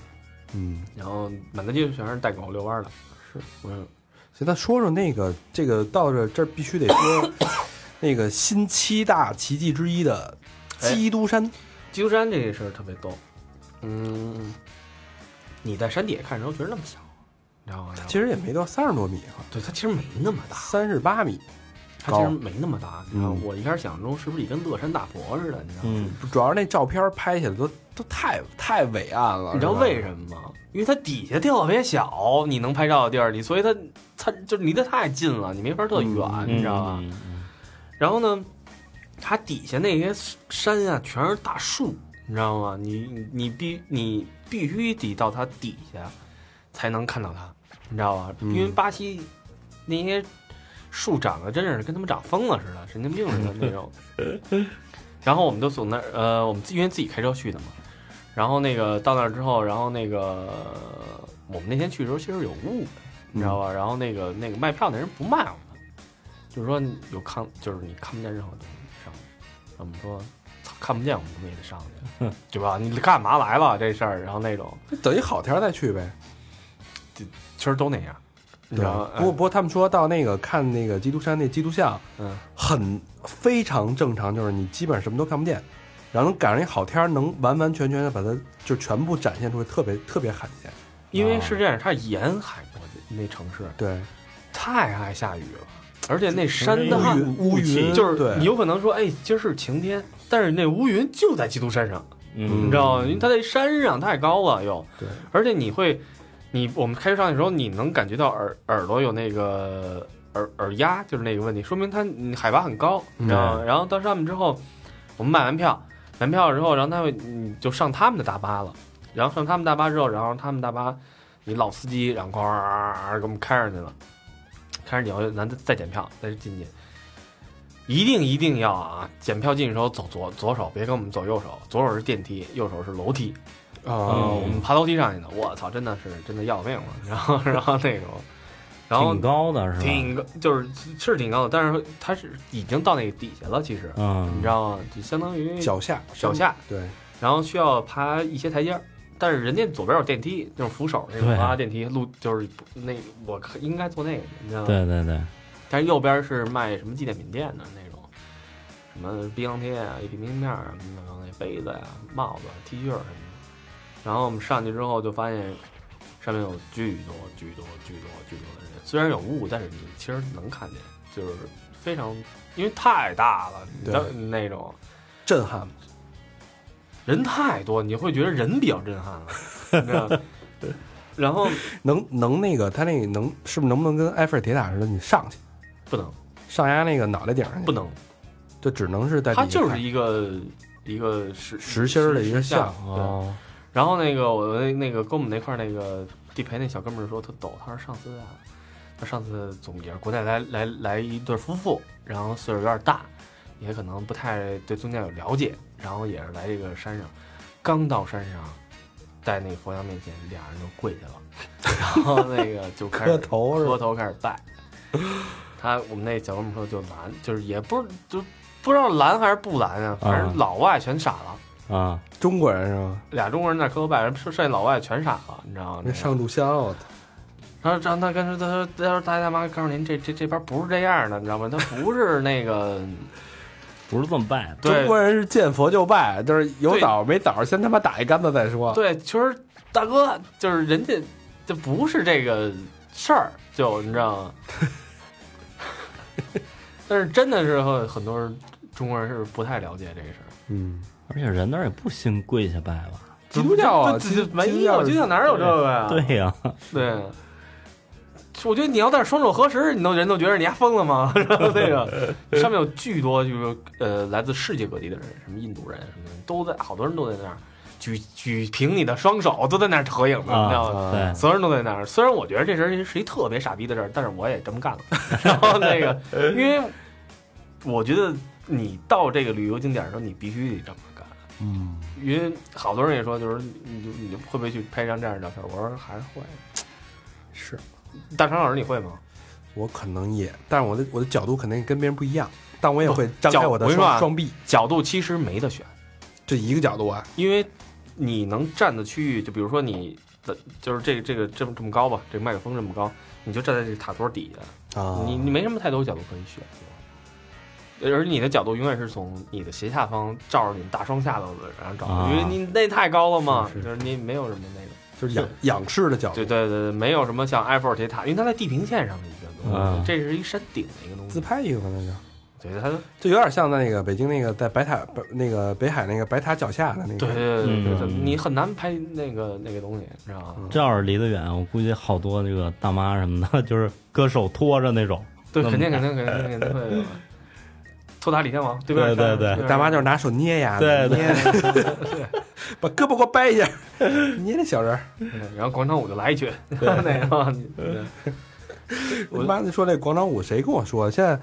嗯，然后满大街全是带狗遛弯儿的，是，嗯，行，那说说那个这个到这这必须得说 那个新七大奇迹之一的基督山，基督山这个事儿特别逗，嗯，你在山底下看的时候觉得那么小，你知道吗？它其实也没到三十多米啊，对它其实没那么大，三十八米，它其实没那么大。你知道，嗯我一开始想象中是不是也跟乐山大佛似的？你知道吗？嗯，主要是那照片拍起来都都太太伟岸了，你知道为什么吗？因为它底下特别小，你能拍照的地儿你，所以它它就离得太近了，你没法特远，嗯你知道吧？然后呢，它底下那些山啊，全是大树，你知道吗？你你你必你必须得到它底下才能看到它，你知道吧？嗯因为巴西那些树长得真是跟他们长疯了似的，神经病似的那种。然后我们就从那儿，呃，我们自因为自己开车去的嘛。然后那个到那儿之后，然后那个我们那天去的时候其实有雾，你知道吧？然后那个那个卖票那人不卖我们，就是说有看，就是你看不见任何东西上去。我们说看不见，我们我们也得上去，对吧？你干嘛来了这事儿？然后那种等一好天再去呗。其实都那样，你知道吗？不过不过他们说到那个看那个基督山那基督像，嗯，很非常正常，就是你基本上什么都看不见，然后能赶上一好天儿，能完完全全的把它就全部展现出来，特别特别罕见。因为是这样，它是沿海国家那城市对，太爱下雨了，而且那山乌它云乌云就是对你有可能说，哎，今儿是晴天，但是那乌云就在基督山上，嗯，你知道吗？因为它在山上太高了又，对，而且你会，你我们开车上去的时候，你能感觉到耳耳朵有那个耳耳压，就是那个问题，说明它嗯海拔很高，你知道吗？然后到上面之后，我们买完票，买完票之后，然后他会你就上他们的大巴了，然后上他们大巴之后，然后他们大巴你老司机，然后哐给我们开上去了，开始你要咱再检票再进去。一定一定要啊！检票进去的时候走左左手，别跟我们走右手，左手是电梯，右手是楼梯。啊、啊我们爬楼梯上去的，我操，真的是真的要命了。然后然后那种，然后挺高的是吧？挺高，就是是挺高的，但是它是已经到那个底下了，其实嗯，你知道吗？就相当于脚下脚下，对，然后需要爬一些台阶儿。但是人家左边有电梯，那种扶手那种对滑电梯，路就是那我可应该坐那个，你知道吗？对对对，但是右边是卖什么纪念品店的那种，什么冰箱贴啊、一体明信片啊、什么的那杯子呀、帽子、T 恤什么的。然后我们上去之后就发现，上面有巨多、巨多、巨多、巨多的人。虽然有雾，但是你其实能看见，就是非常，因为太大了，你知道那种震撼。人太多，你会觉得人比较震撼了，你知道吗？然后能能那个，他那个能是不是能不能跟埃菲尔铁塔似的？你上去不能上压那个脑袋顶上去，不能，就只能是在它就是一个一个实实心儿的一个像。哦，然后那个我那那个跟我们那块儿那个地陪那小哥们儿说他抖，他说上次啊，他上次总结国内来来来一对夫妇，然后岁数有点大，也可能不太对宗教有了解，然后也是来这个山上，刚到山上，在那个佛像面前，俩人就跪下了，然后那个就开始磕头磕头开始拜。他我们那小哥们说就拦，就是也不是就不知道拦还是不拦啊，反正啊老外全傻了。啊，中国人是吧？俩中国人在磕头拜，人剩下老外全傻了，你知道吗？那上炷香，我操！然后让他跟说，他说他说大爷大妈告诉您，这这这边不是这样的，你知道吗？他不是那个，不是这么拜的，中国人是见佛就拜，就是有对枣没枣，先他妈打一竿子再说。对，其实大哥就是人家就不是这个事儿，就你知道吗？但是真的是很很多人中国人是不太了解这个事儿。嗯，而且人那儿也不兴跪下拜吧？基督教啊，基督教基督教哪有这个呀？对呀，对，我觉得你要在这双手合十，你都人都觉得你丫疯了吗？然 后那个上面有巨多就是呃来自世界各地的人，什么印度人什么的，都在好多人都在那儿举举平你的双手，都在那儿合影呢，你知道吗？啊对，所有人都在那儿。虽然我觉得这人是一特别傻逼的事儿，但是我也这么干了。然后那个，因为我觉得你到这个旅游景点的时候，你必须得这么干。嗯，因为好多人也说，就是你就你就会不会去拍一张这样的照片？我说还是会。是大成老师，你会吗？我可能也，但是我的我的角度肯定跟别人不一样，但我也会张开我的双双臂，角度其实没得选，这一个角度啊，因为你能站的区域，就比如说你的就是这个这个这么这么高吧，这个麦克风这么高，你就站在这个塔托底下，啊，你你没什么太多角度可以选，而你的角度永远是从你的斜下方照着你大双下巴的然后找，啊。因为你那太高了嘛，就是你没有什么那个，就是仰仰视的角度，对对对，没有什么像埃菲尔铁塔，因为它在地平线上的一个东西，啊这是一山顶的一个东西，自拍一个可能就对它，就有点像在那个北京那个在白塔不那个北海那个白塔脚下的那个，对对对对对，嗯你很难拍那个那个东西，你知道吗？这要是离得远，我估计好多这个大妈什么的，就是搁手拖着那种。对，肯定肯定肯定肯定会有。托塔李天王，对不对对对大妈就是拿手捏呀，对对捏，把胳膊给我掰一下，捏那小人儿。然后广场舞就来一曲，那个，对我妈就说那广场舞，谁跟我说？现在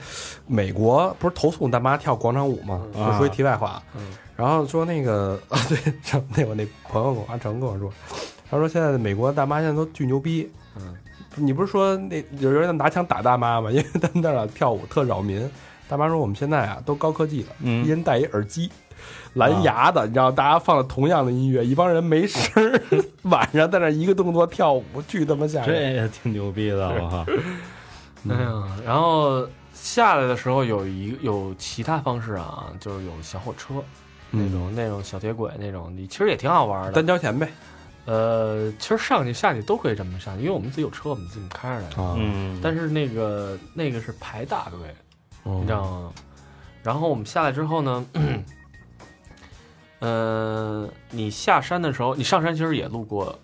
美国不是投诉大妈跳广场舞吗？说一题外话，嗯然后说那个啊，对，上那我那朋友阿成跟我说，他说现在美国大妈现在都巨牛逼。嗯，你不是说那有人拿枪打大妈吗？因为他们那儿跳舞特扰民。大妈说我们现在啊都高科技了，一嗯，人戴一耳机。蓝牙的，你知道，大家放了同样的音乐，一帮人没声儿，晚上在那一个动作跳舞，巨他妈吓人这人。也挺牛逼的，我靠。哎呀，然后下来的时候有一有其他方式啊，就是有小火车那种那种小铁轨那种，你其实也挺好玩的单。交钱呗。呃，其实上去下去都可以这么上，因为我们自己有车，我们自己开着来的。啊嗯，但是那个那个是排大队，你你知道吗？然后我们下来之后呢，呃，你下山的时候，你上山其实也路过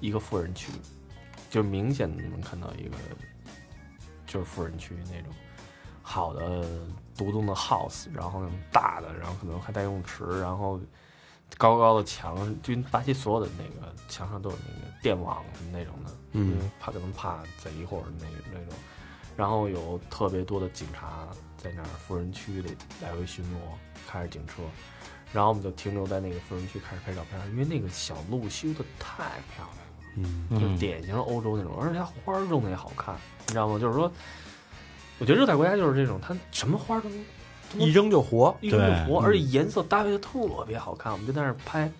一个富人区，就明显能看到一个就是富人区那种好的独栋的 house，然后那种大的，然后可能还带游泳池，然后高高的墙，就巴西所有的那个墙上都有那个电网什么那种的，因为嗯怕可能怕贼或者那那种，然后有特别多的警察在那儿富人区里来回巡逻，开着警车，然后我们就停留在那个富人区开始拍照片，因为那个小路修的太漂亮了。嗯就典型欧洲那种，而且它花儿种的也好看，你知道吗？就是说，我觉得热带国家就是这种，它什么花儿都能一扔就活。一扔就活，嗯而且颜色搭配的特别好看。我们就在那儿拍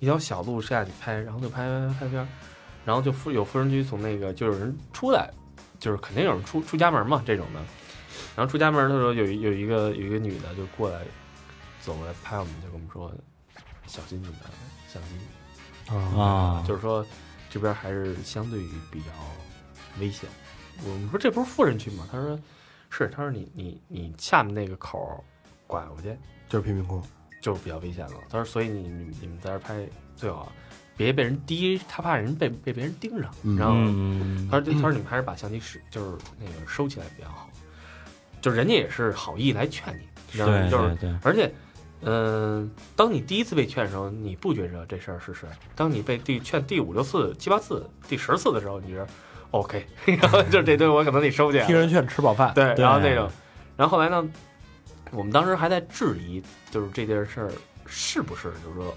一条小路下去拍，然后就拍拍拍片儿，然后就富有富人区从那个就有人出来，就是肯定有人出出家门嘛这种的，然后出家门的时候有一有一个有一个女的就过来走过来拍我们，就跟我们说小心你们相机。啊，就是说这边还是相对于比较危险。我们说这不是富人区吗？他说是，他说你你你下面那个口拐过去就是贫民窟。就是比较危险了。他说所以你你你们在这拍最好别被人滴，他怕人被被别人盯上。嗯然后嗯，他说他说你们还是把相机是就是那个收起来比较好。就人家也是好意来劝你，你知道吗？对就是而且，嗯、当你第一次被劝的时候，你不觉着这事儿是事儿；当你被第劝第五六次、七八次、第十次的时候，你觉得 OK，然后就这堆我可能得收起来。听人劝，吃饱饭。对，对然后那种，然后后来呢，我们当时还在质疑，就是这件事儿是不是就是说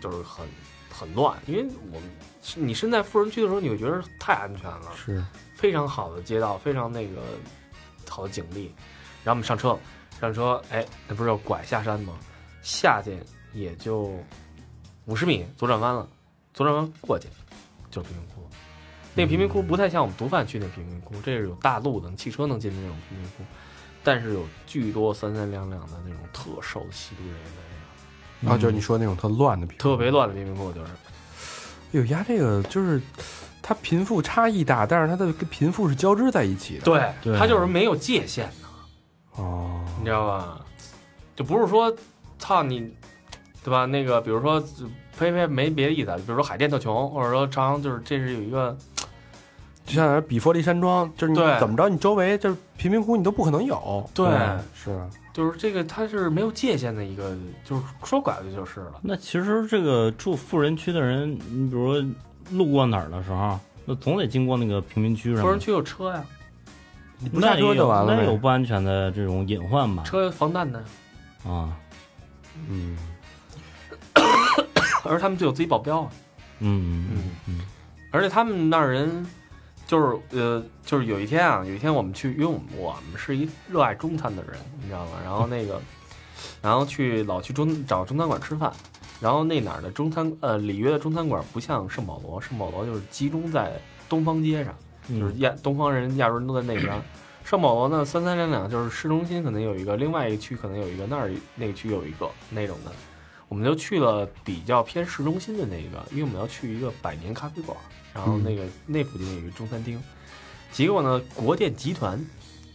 就是很很乱，因为我们你身在富人区的时候，你会觉得太安全了，是，非常好的街道，非常那个好的景地。然后我们上车，上车，哎，那不是要拐下山吗？下去也就五十米，左转弯了，左转弯过去就是贫民窟。那个贫民窟不太像我们毒贩区那贫民窟，这是有大路的，汽车能进的那种贫民窟，但是有巨多三三两两的那种特瘦的吸毒人员然后就是你说那种特乱的贫，特别乱的贫民窟，就是有呀，这个就是它贫富差异大，但是它的跟贫富是交织在一起的。对，对它就是没有界限的。哦，你知道吧？就不是说，操你，对吧？那个，比如说，呸呸，没别的意思啊。比如说海淀特穷，或者说朝阳就是这是有一个，就像比佛利山庄，就是你对怎么着，你周围就是贫民窟，你都不可能有。对是，就是这个它是没有界限的一个，就是说拐子就是了。那其实这个住富人区的人，你比如说路过哪儿的时候，那总得经过那个贫民区？富人区有车呀，你不下车就完了呗那有不安全的这种隐患吧？车防弹的，啊，嗯，而他们就有自己保镖啊。嗯嗯嗯而且他们那儿人就是呃，就是有一天啊，有一天我们去，因为我们我们是一热爱中餐的人，你知道吗？然后那个，然后去老去中找中餐馆吃饭，然后那哪儿的中餐呃里约的中餐馆不像圣保罗，圣保罗就是集中在东方街上，嗯，就是亚东方人、亚洲人都在那边儿。圣保罗呢，三三两两，就是市中心可能有一个，另外一个区可能有一个，那儿那个区有一个那种的。我们就去了比较偏市中心的那个，因为我们要去一个百年咖啡馆，然后那个、那附近有一个中餐厅。结果呢，国电集团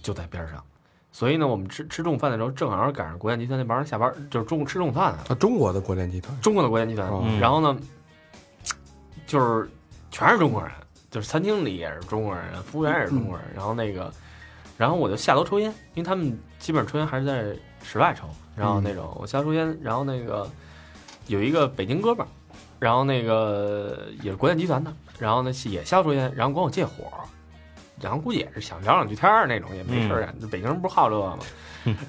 就在边上，所以呢，我们吃吃中午饭的时候，正好赶上国电集团那帮人下班，就是中午吃中午饭啊，啊，中国的国电集团，中国的国电集团。然后呢，就是全是中国人，就是餐厅里也是中国人，服务员也是中国人。然后那个，然后我就下楼抽烟，因为他们基本上抽烟还是在室外抽。然后那种我下楼抽烟，然后那个有一个北京哥们儿，然后那个也是国电集团的，然后呢也下楼抽烟，然后管我借火。然后估计也是想聊两句天儿那种，也没事儿干。就北京人不是好这个吗？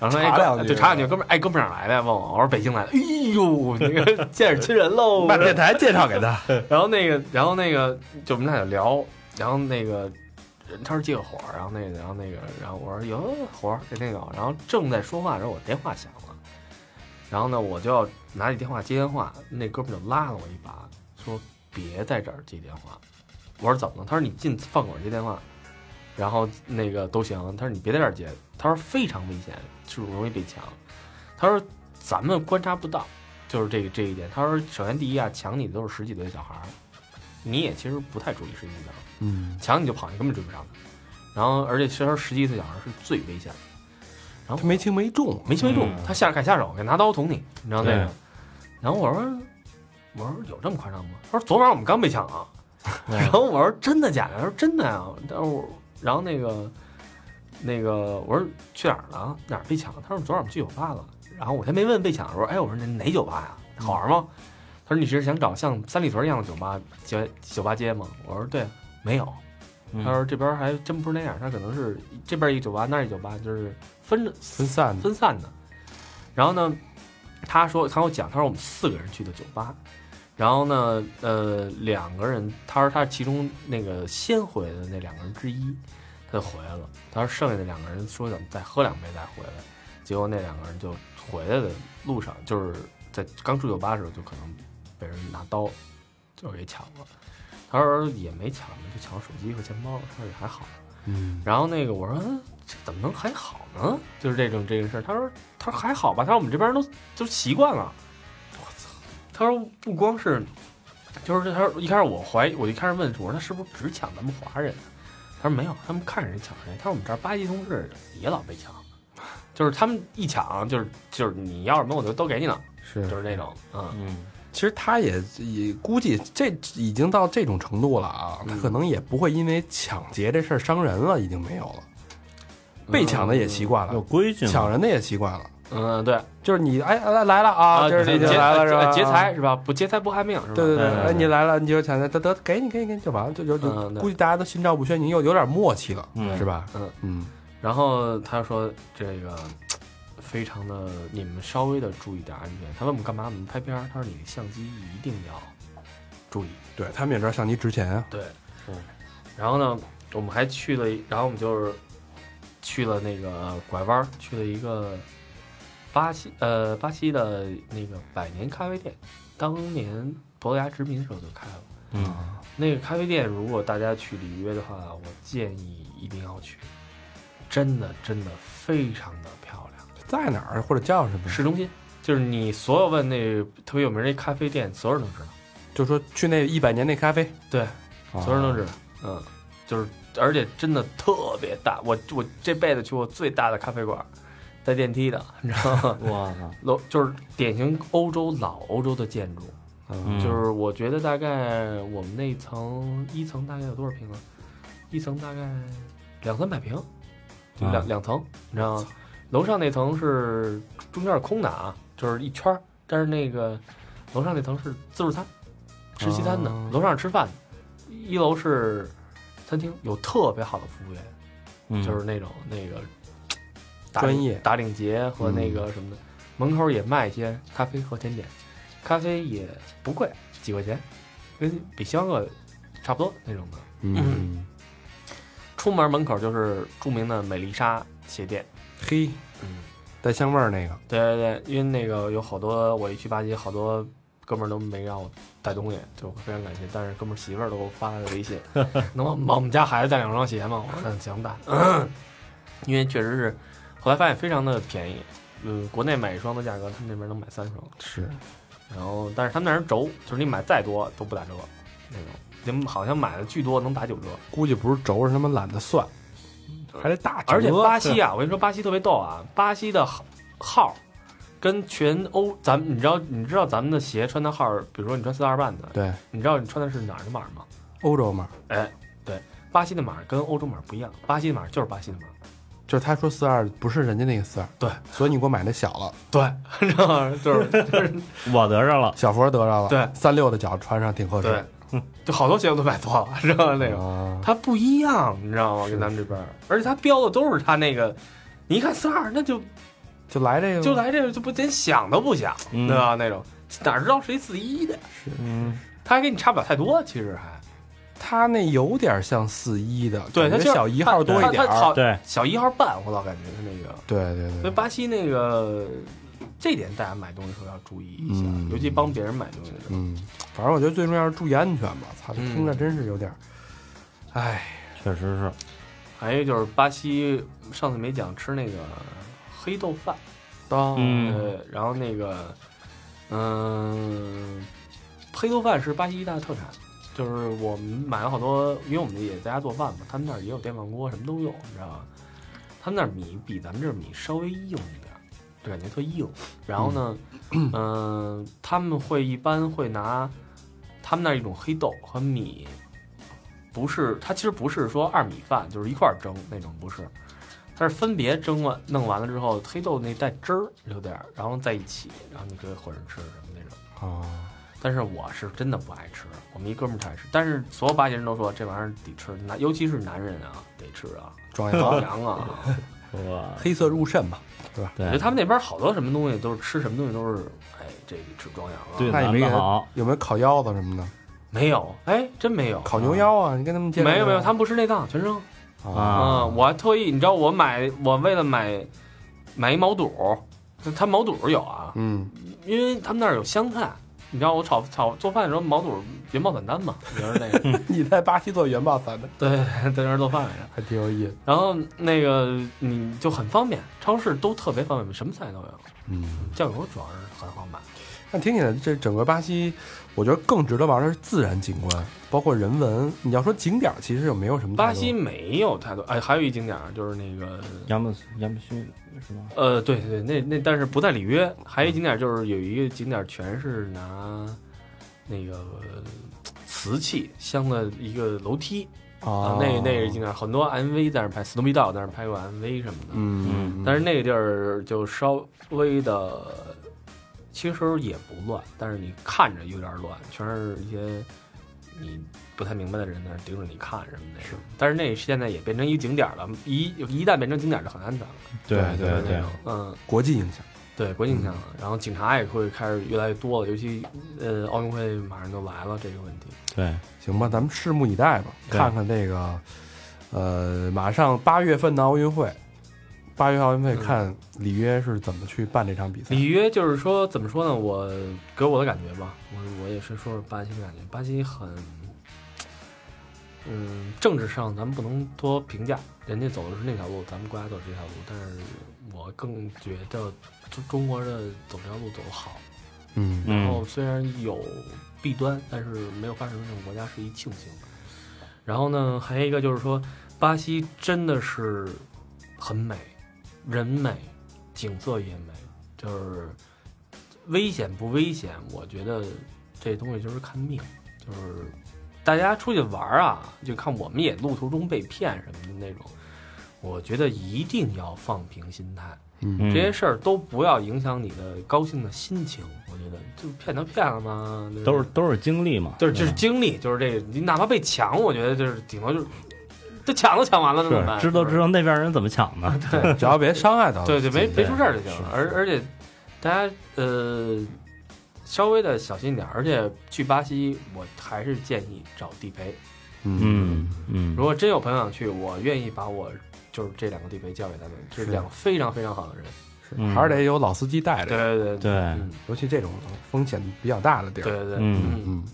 然后说哎，哥就查两句，哥们儿，哎，哥们儿哪儿来的？问我，我说北京来的。哎呦，那个 见着亲人喽！把电台介绍给他。然后那个，然后那个，就我们俩就聊，然后那个，他说借个火，然后那个，然后那个，然后我说有火，给那个，然后正在说话的时候，我电话响了，然后呢，我就要拿起电话接电话，那哥们儿就拉了我一把，说别在这儿接电话。我说怎么了？他说你进饭馆接电话，然后那个都行。他说你别在这儿接，他说非常危险，就是容易被抢。他说咱们观察不到，就是这个这一点。他说首先第一啊，抢你的都是十几岁的小孩儿，你也其实不太注意十几岁的，嗯，抢你就跑，你根本追不上他。然后而且其实十几岁小孩儿是最危险的。然后他没轻没重，没轻没重，嗯他下敢下手，敢拿刀捅你，你知道那个。然后我说，我说有这么夸张吗？他说昨晚我们刚被抢啊。然后我说真的假的？他说真的呀。然后我然后那个那个我说去哪儿了？哪儿被抢？他说昨晚我们去酒吧了。然后我才没问被抢的时候，哎，我说哪哪酒吧呀？好玩吗？他说你是想找像三里屯一样的酒吧酒酒吧街吗？我说对，没有。嗯他说这边还真不是那样，他可能是这边一个酒吧，那儿一个酒吧，就是分着分散，分散的。然后呢，他说他跟我讲，他说我们四个人去的酒吧，然后呢，呃，两个人，他说他是其中那个先回来的那两个人之一，他就回来了。他说剩下的两个人说想再喝两杯再回来，结果那两个人就回来的路上，就是在刚出酒吧的时候就可能被人拿刀就给抢了。他说也没抢，就抢手机和钱包，他说也还好。嗯，然后那个我说嗯这怎么能还好呢？就是这种这个事儿。他说他说还好吧，他说我们这边都都习惯了。我操！他说不光是，就是他说一开始我怀疑，我一开始问我说他是不是只抢咱们华人？他说没有，他们看谁抢谁。他说我们这儿巴西同事也老被抢，就是他们一抢就是就是你要什么我就都给你了，是就是那种嗯嗯，其实他也也估计这已经到这种程度了啊，他嗯可能也不会因为抢劫这事儿伤人了，已经没有了。被抢的也习惯了有，规矩，抢人的也习惯了。嗯对就是你哎来来了啊，就是劫来了是吧？劫财是吧？不劫财不害命是吧？对对对，哎你来了你就抢得得得给你给你给你就完了，就就就估计大家都心照不宣，你又有点默契了，嗯是吧？嗯嗯然后他说这个非常的，你们稍微的注意点安全。他问我们干嘛？我们拍片儿。他说你的相机一定要注意。对他们也知道相机值钱啊。对，嗯。然后呢，我们还去了，然后我们就是去了那个拐弯儿，去了一个巴西呃巴西的那个百年咖啡店，当年葡萄牙殖民的时候就开了。嗯，那个咖啡店，如果大家去里约的话，我建议一定要去，真的真的非常的漂亮。在哪儿或者叫什么？市中心，就是你所有问那特别有名那咖啡店，所有人都知道，就说去那一百年那咖啡，对，啊所有人都知道。嗯，就是而且真的特别大，我我这辈子去过最大的咖啡馆，带电梯的，你知道吗？我操，楼就是典型欧洲老欧洲的建筑，嗯就是我觉得大概我们那一层一层大概有多少平啊？一层大概两三百平，就两、啊两层，你知道吗？楼上那层是中间是空的啊，就是一圈儿，但是那个楼上那层是自助餐，吃西餐的，哦楼上是吃饭的，一楼是餐厅，有特别好的服务员，嗯。就是那种那个专业。打领结和那个什么的，门口也卖一些咖啡和甜点，咖啡也不贵，几块钱，跟比星巴克差不多那种的。嗯，出门门口就是著名的美丽莎鞋店，嘿，嗯，带香味儿那个，对对对，因为那个有好多我一去巴西，好多哥们儿都没让我带东西，就非常感谢。但是哥们儿媳妇儿都给我发来了微信，能帮帮我们家孩子带两双鞋吗？我说嗯行带，因为确实是后来发现非常的便宜，嗯，国内买一双的价格，他们那边能买三双。是然后，但是他们那儿轴，就是你买再多都不打折那种，你们好像买的巨多能打九折。估计不是轴，是他妈懒得算，还得打折。而且巴西 啊，我跟你说，巴西特别逗啊，巴西的号号跟全欧，咱们你知道你知道咱们的鞋穿的号，比如说你穿四二半的，对你知道你穿的是哪儿的码吗？欧洲码，哎，对，巴西的码跟欧洲码不一样，巴西的码就是巴西的码。就是他说四二不是人家那个四二，对，所以你给我买那小了，对，知道吗？就是就是我得着了，小佛得着了，对三六的脚穿上挺合适，对，就好多鞋我都买错了，知道吗？那个。啊，它不一样，你知道吗？跟咱们这边儿，而且它标的都是它那个，你一看四二，那就就来这个，就来这个，就不连想都不想，嗯。对吧？那种。哪知道谁四一的？嗯，他还跟你差不了太多，其实还。他那有点像四一的，对他小一号多一点对，小一号半，我老感觉他那个。对对对，所以巴西那个这点大家买东西的时候要注意一下，嗯。尤其帮别人买东西的时候。嗯，反正我觉得最重要是注意安全吧，操，嗯。听着真是有点儿，哎，确实是，还有就是巴西上次没讲吃那个黑豆饭，当嗯呃，然后那个嗯，黑豆饭是巴西一大特产。就是我们买了好多，因为我们也在家做饭嘛，他们那儿也有电饭锅，什么都有，你知道吧？他们那儿米比咱们这儿米稍微硬一点儿，就感觉特硬。然后呢，嗯、他们会一般会拿他们那儿一种黑豆和米，不是它其实不是说二米饭，就是一块儿蒸那种，不是。它但是分别蒸完弄完了之后，黑豆那带汁儿留点儿，然后在一起，然后你可以混着吃什么那种。哦，但是我是真的不爱吃，我们一哥们儿特爱吃，但是所有巴西人都说这玩意儿得吃，男尤其是男人啊得吃啊，壮壮阳，阳啊。哇，黑色入肾嘛，对我觉得他们那边好多什么东西都是吃什么东西都是，哎，这个吃壮阳啊。对那也没人有没有烤腰子什么的？没有，哎，真没有。烤牛腰啊，你跟他们见没有没有，他们不吃内脏，全扔。啊，我还特意，你知道我买，我为了买买一毛肚，他毛肚有啊，嗯，因为他们那儿有香菜。你知道我炒炒做饭的时候，毛肚原爆散丹嘛，就是那个？你在巴西做原爆散的，对，在那儿做饭去。还挺有意思。然后那个你就很方便，超市都特别方便，什么菜都有。嗯，酱油主要是很好买。那听起来这整个巴西，我觉得更值得玩的是自然景观，包括人文。你要说景点儿，其实也没有什么。巴西没有太多，哎，还有一景点儿就是那个，亚马亚马逊是吗？呃，对对对，那那但是不在里约。还有一景点儿就是有一个景点儿全是拿那个呃瓷器镶的一个楼梯啊，那那个景点儿很多 MV 在那儿拍，史努比道在那儿拍过 MV 什么的。嗯，嗯，但是那个地儿就稍微的，其实也不乱，但是你看着有点乱，全是一些你不太明白的人在那盯着你看什么的。是，但是那现在也变成一景点了，一一旦变成景点就很安全了。对对对，嗯，国际影响。对，国际影响了。然后警察也会开始越来越多了，尤其呃奥运会马上就来了，这个问题。对，行吧，咱们拭目以待吧，看看这个，呃，马上八月份的奥运会，八月奥运会嗯看里约是怎么去办这场比赛。里约就是说，怎么说呢？我给我的感觉吧，我我也是说说巴西的感觉。巴西很，嗯，政治上咱们不能多评价，人家走的是那条路，咱们国家走这条路。但是我更觉得中中国的走这条路走得好。嗯然后嗯，虽然有弊端，但是没有发生的这种国家是一庆幸。然后呢，还有一个就是说，巴西真的是很美，人美，景色也美，就是危险不危险？我觉得这东西就是看命，就是大家出去玩儿啊，就看我们也路途中被骗什么的那种。我觉得一定要放平心态，这些事儿都不要影响你的高兴的心情。我觉得就骗就骗了嘛，都是都是经历嘛，就是就是经历，就是这个，你哪怕被抢，我觉得就是顶多就是，这抢都抢完了，那怎么办？知道知道，那边人怎么抢的，对，只要别伤害到。对对，没没出事儿就行了。而而且大家呃稍微的小心点，而且去巴西，我还是建议找地陪。嗯嗯如，果真有朋友想去，我愿意把我就是这两个地陪交给他们，这是两个非常非常好的人。嗯还是得有老司机带着，对对对嗯尤其这种风险比较大的地儿。对对对，嗯嗯，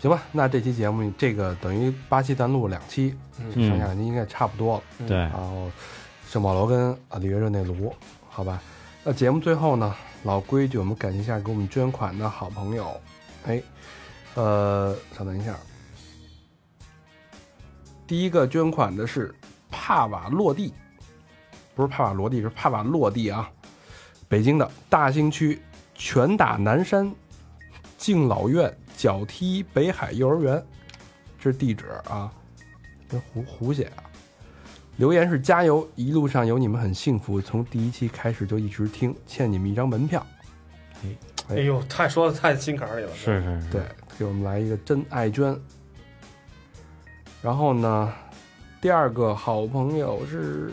行吧，那这期节目这个等于巴西咱录了两期，嗯嗯上下两期应该差不多了。嗯对然后圣保罗跟啊里约热内卢，好吧。那节目最后呢，老规矩，我们感谢一下给我们捐款的好朋友。哎，呃，稍等一下，第一个捐款的是帕瓦落地，不是帕瓦罗蒂，是帕瓦落地啊。北京的大兴区拳打南山敬老院脚踢北海幼儿园，这是地址啊，这胡胡写啊。留言是加油，一路上有你们很幸福，从第一期开始就一直听，欠你们一张门票。哎呦，太说的太心坎儿里了。是是是，对，给我们来一个真爱捐。然后呢，第二个好朋友是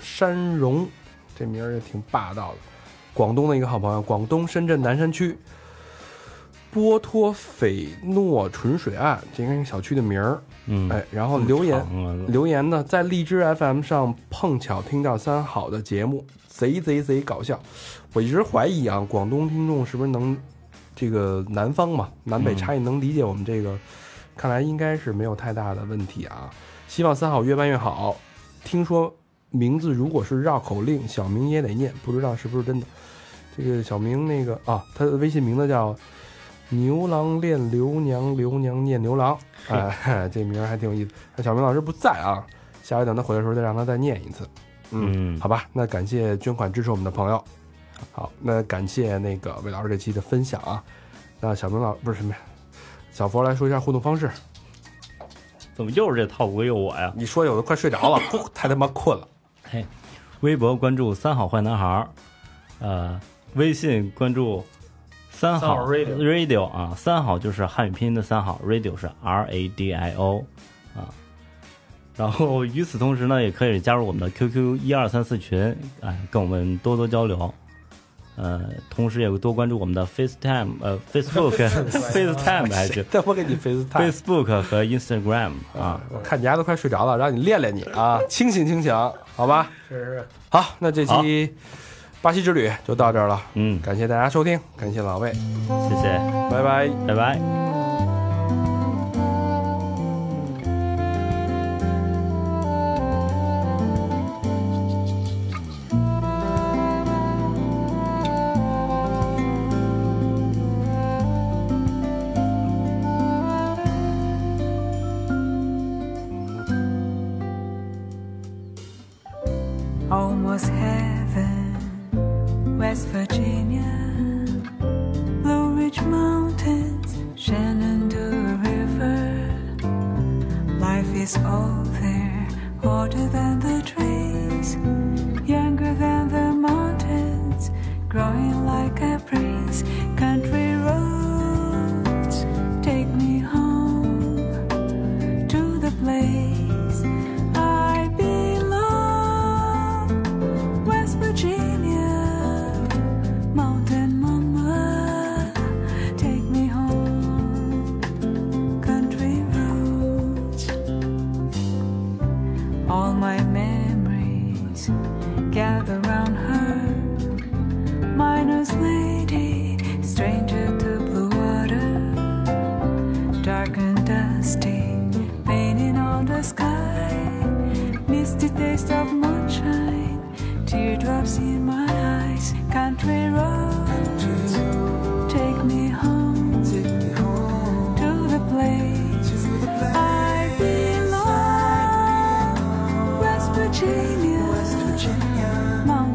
山荣，这名儿也挺霸道的，广东的一个好朋友，广东深圳南山区波托斐诺纯水岸，这应该是小区的名儿。嗯，哎，然后留言啊留言呢，在荔枝 FM 上碰巧听到三好的节目，贼贼贼搞笑。我一直怀疑啊，广东听众是不是能这个南方嘛，南北差异能理解我们这个？看来应该是没有太大的问题啊。希望三好越办越好。听说名字如果是绕口令，小明也得念，不知道是不是真的。这个小明那个啊，他的微信名字叫牛郎恋刘娘，刘娘念牛郎。哎，这名儿还挺有意思。那小明老师不在啊，下回等他回来的时候再让他再念一次。嗯，好吧，那感谢捐款支持我们的朋友。好，那感谢那个魏老师这期的分享啊。那小明老不是什么呀，小佛来说一下互动方式。怎么又是这套路又我呀？你说有的快睡着了，太他妈困了。嘿，微博关注三好坏男孩儿，呃，微信关注三好 radio radio 啊，三好就是汉语拼音的三好，radio 是 R A D I O 啊。然后与此同时呢，也可以加入我们的 QQ 一二三四群，哎，跟我们多多交流。呃，同时也多关注我们的 FaceTime，呃，Facebook，FaceTime 还是再我给你 FaceTime。Facebook 和 Instagram 啊。我看你丫都快睡着了，让你练练你啊，清醒清醒，好吧？是是，好，那这期巴西之旅就到这儿了，嗯，感谢大家收听，感谢老魏，谢谢，拜拜。拜拜。Virginia, West Virginia, Mount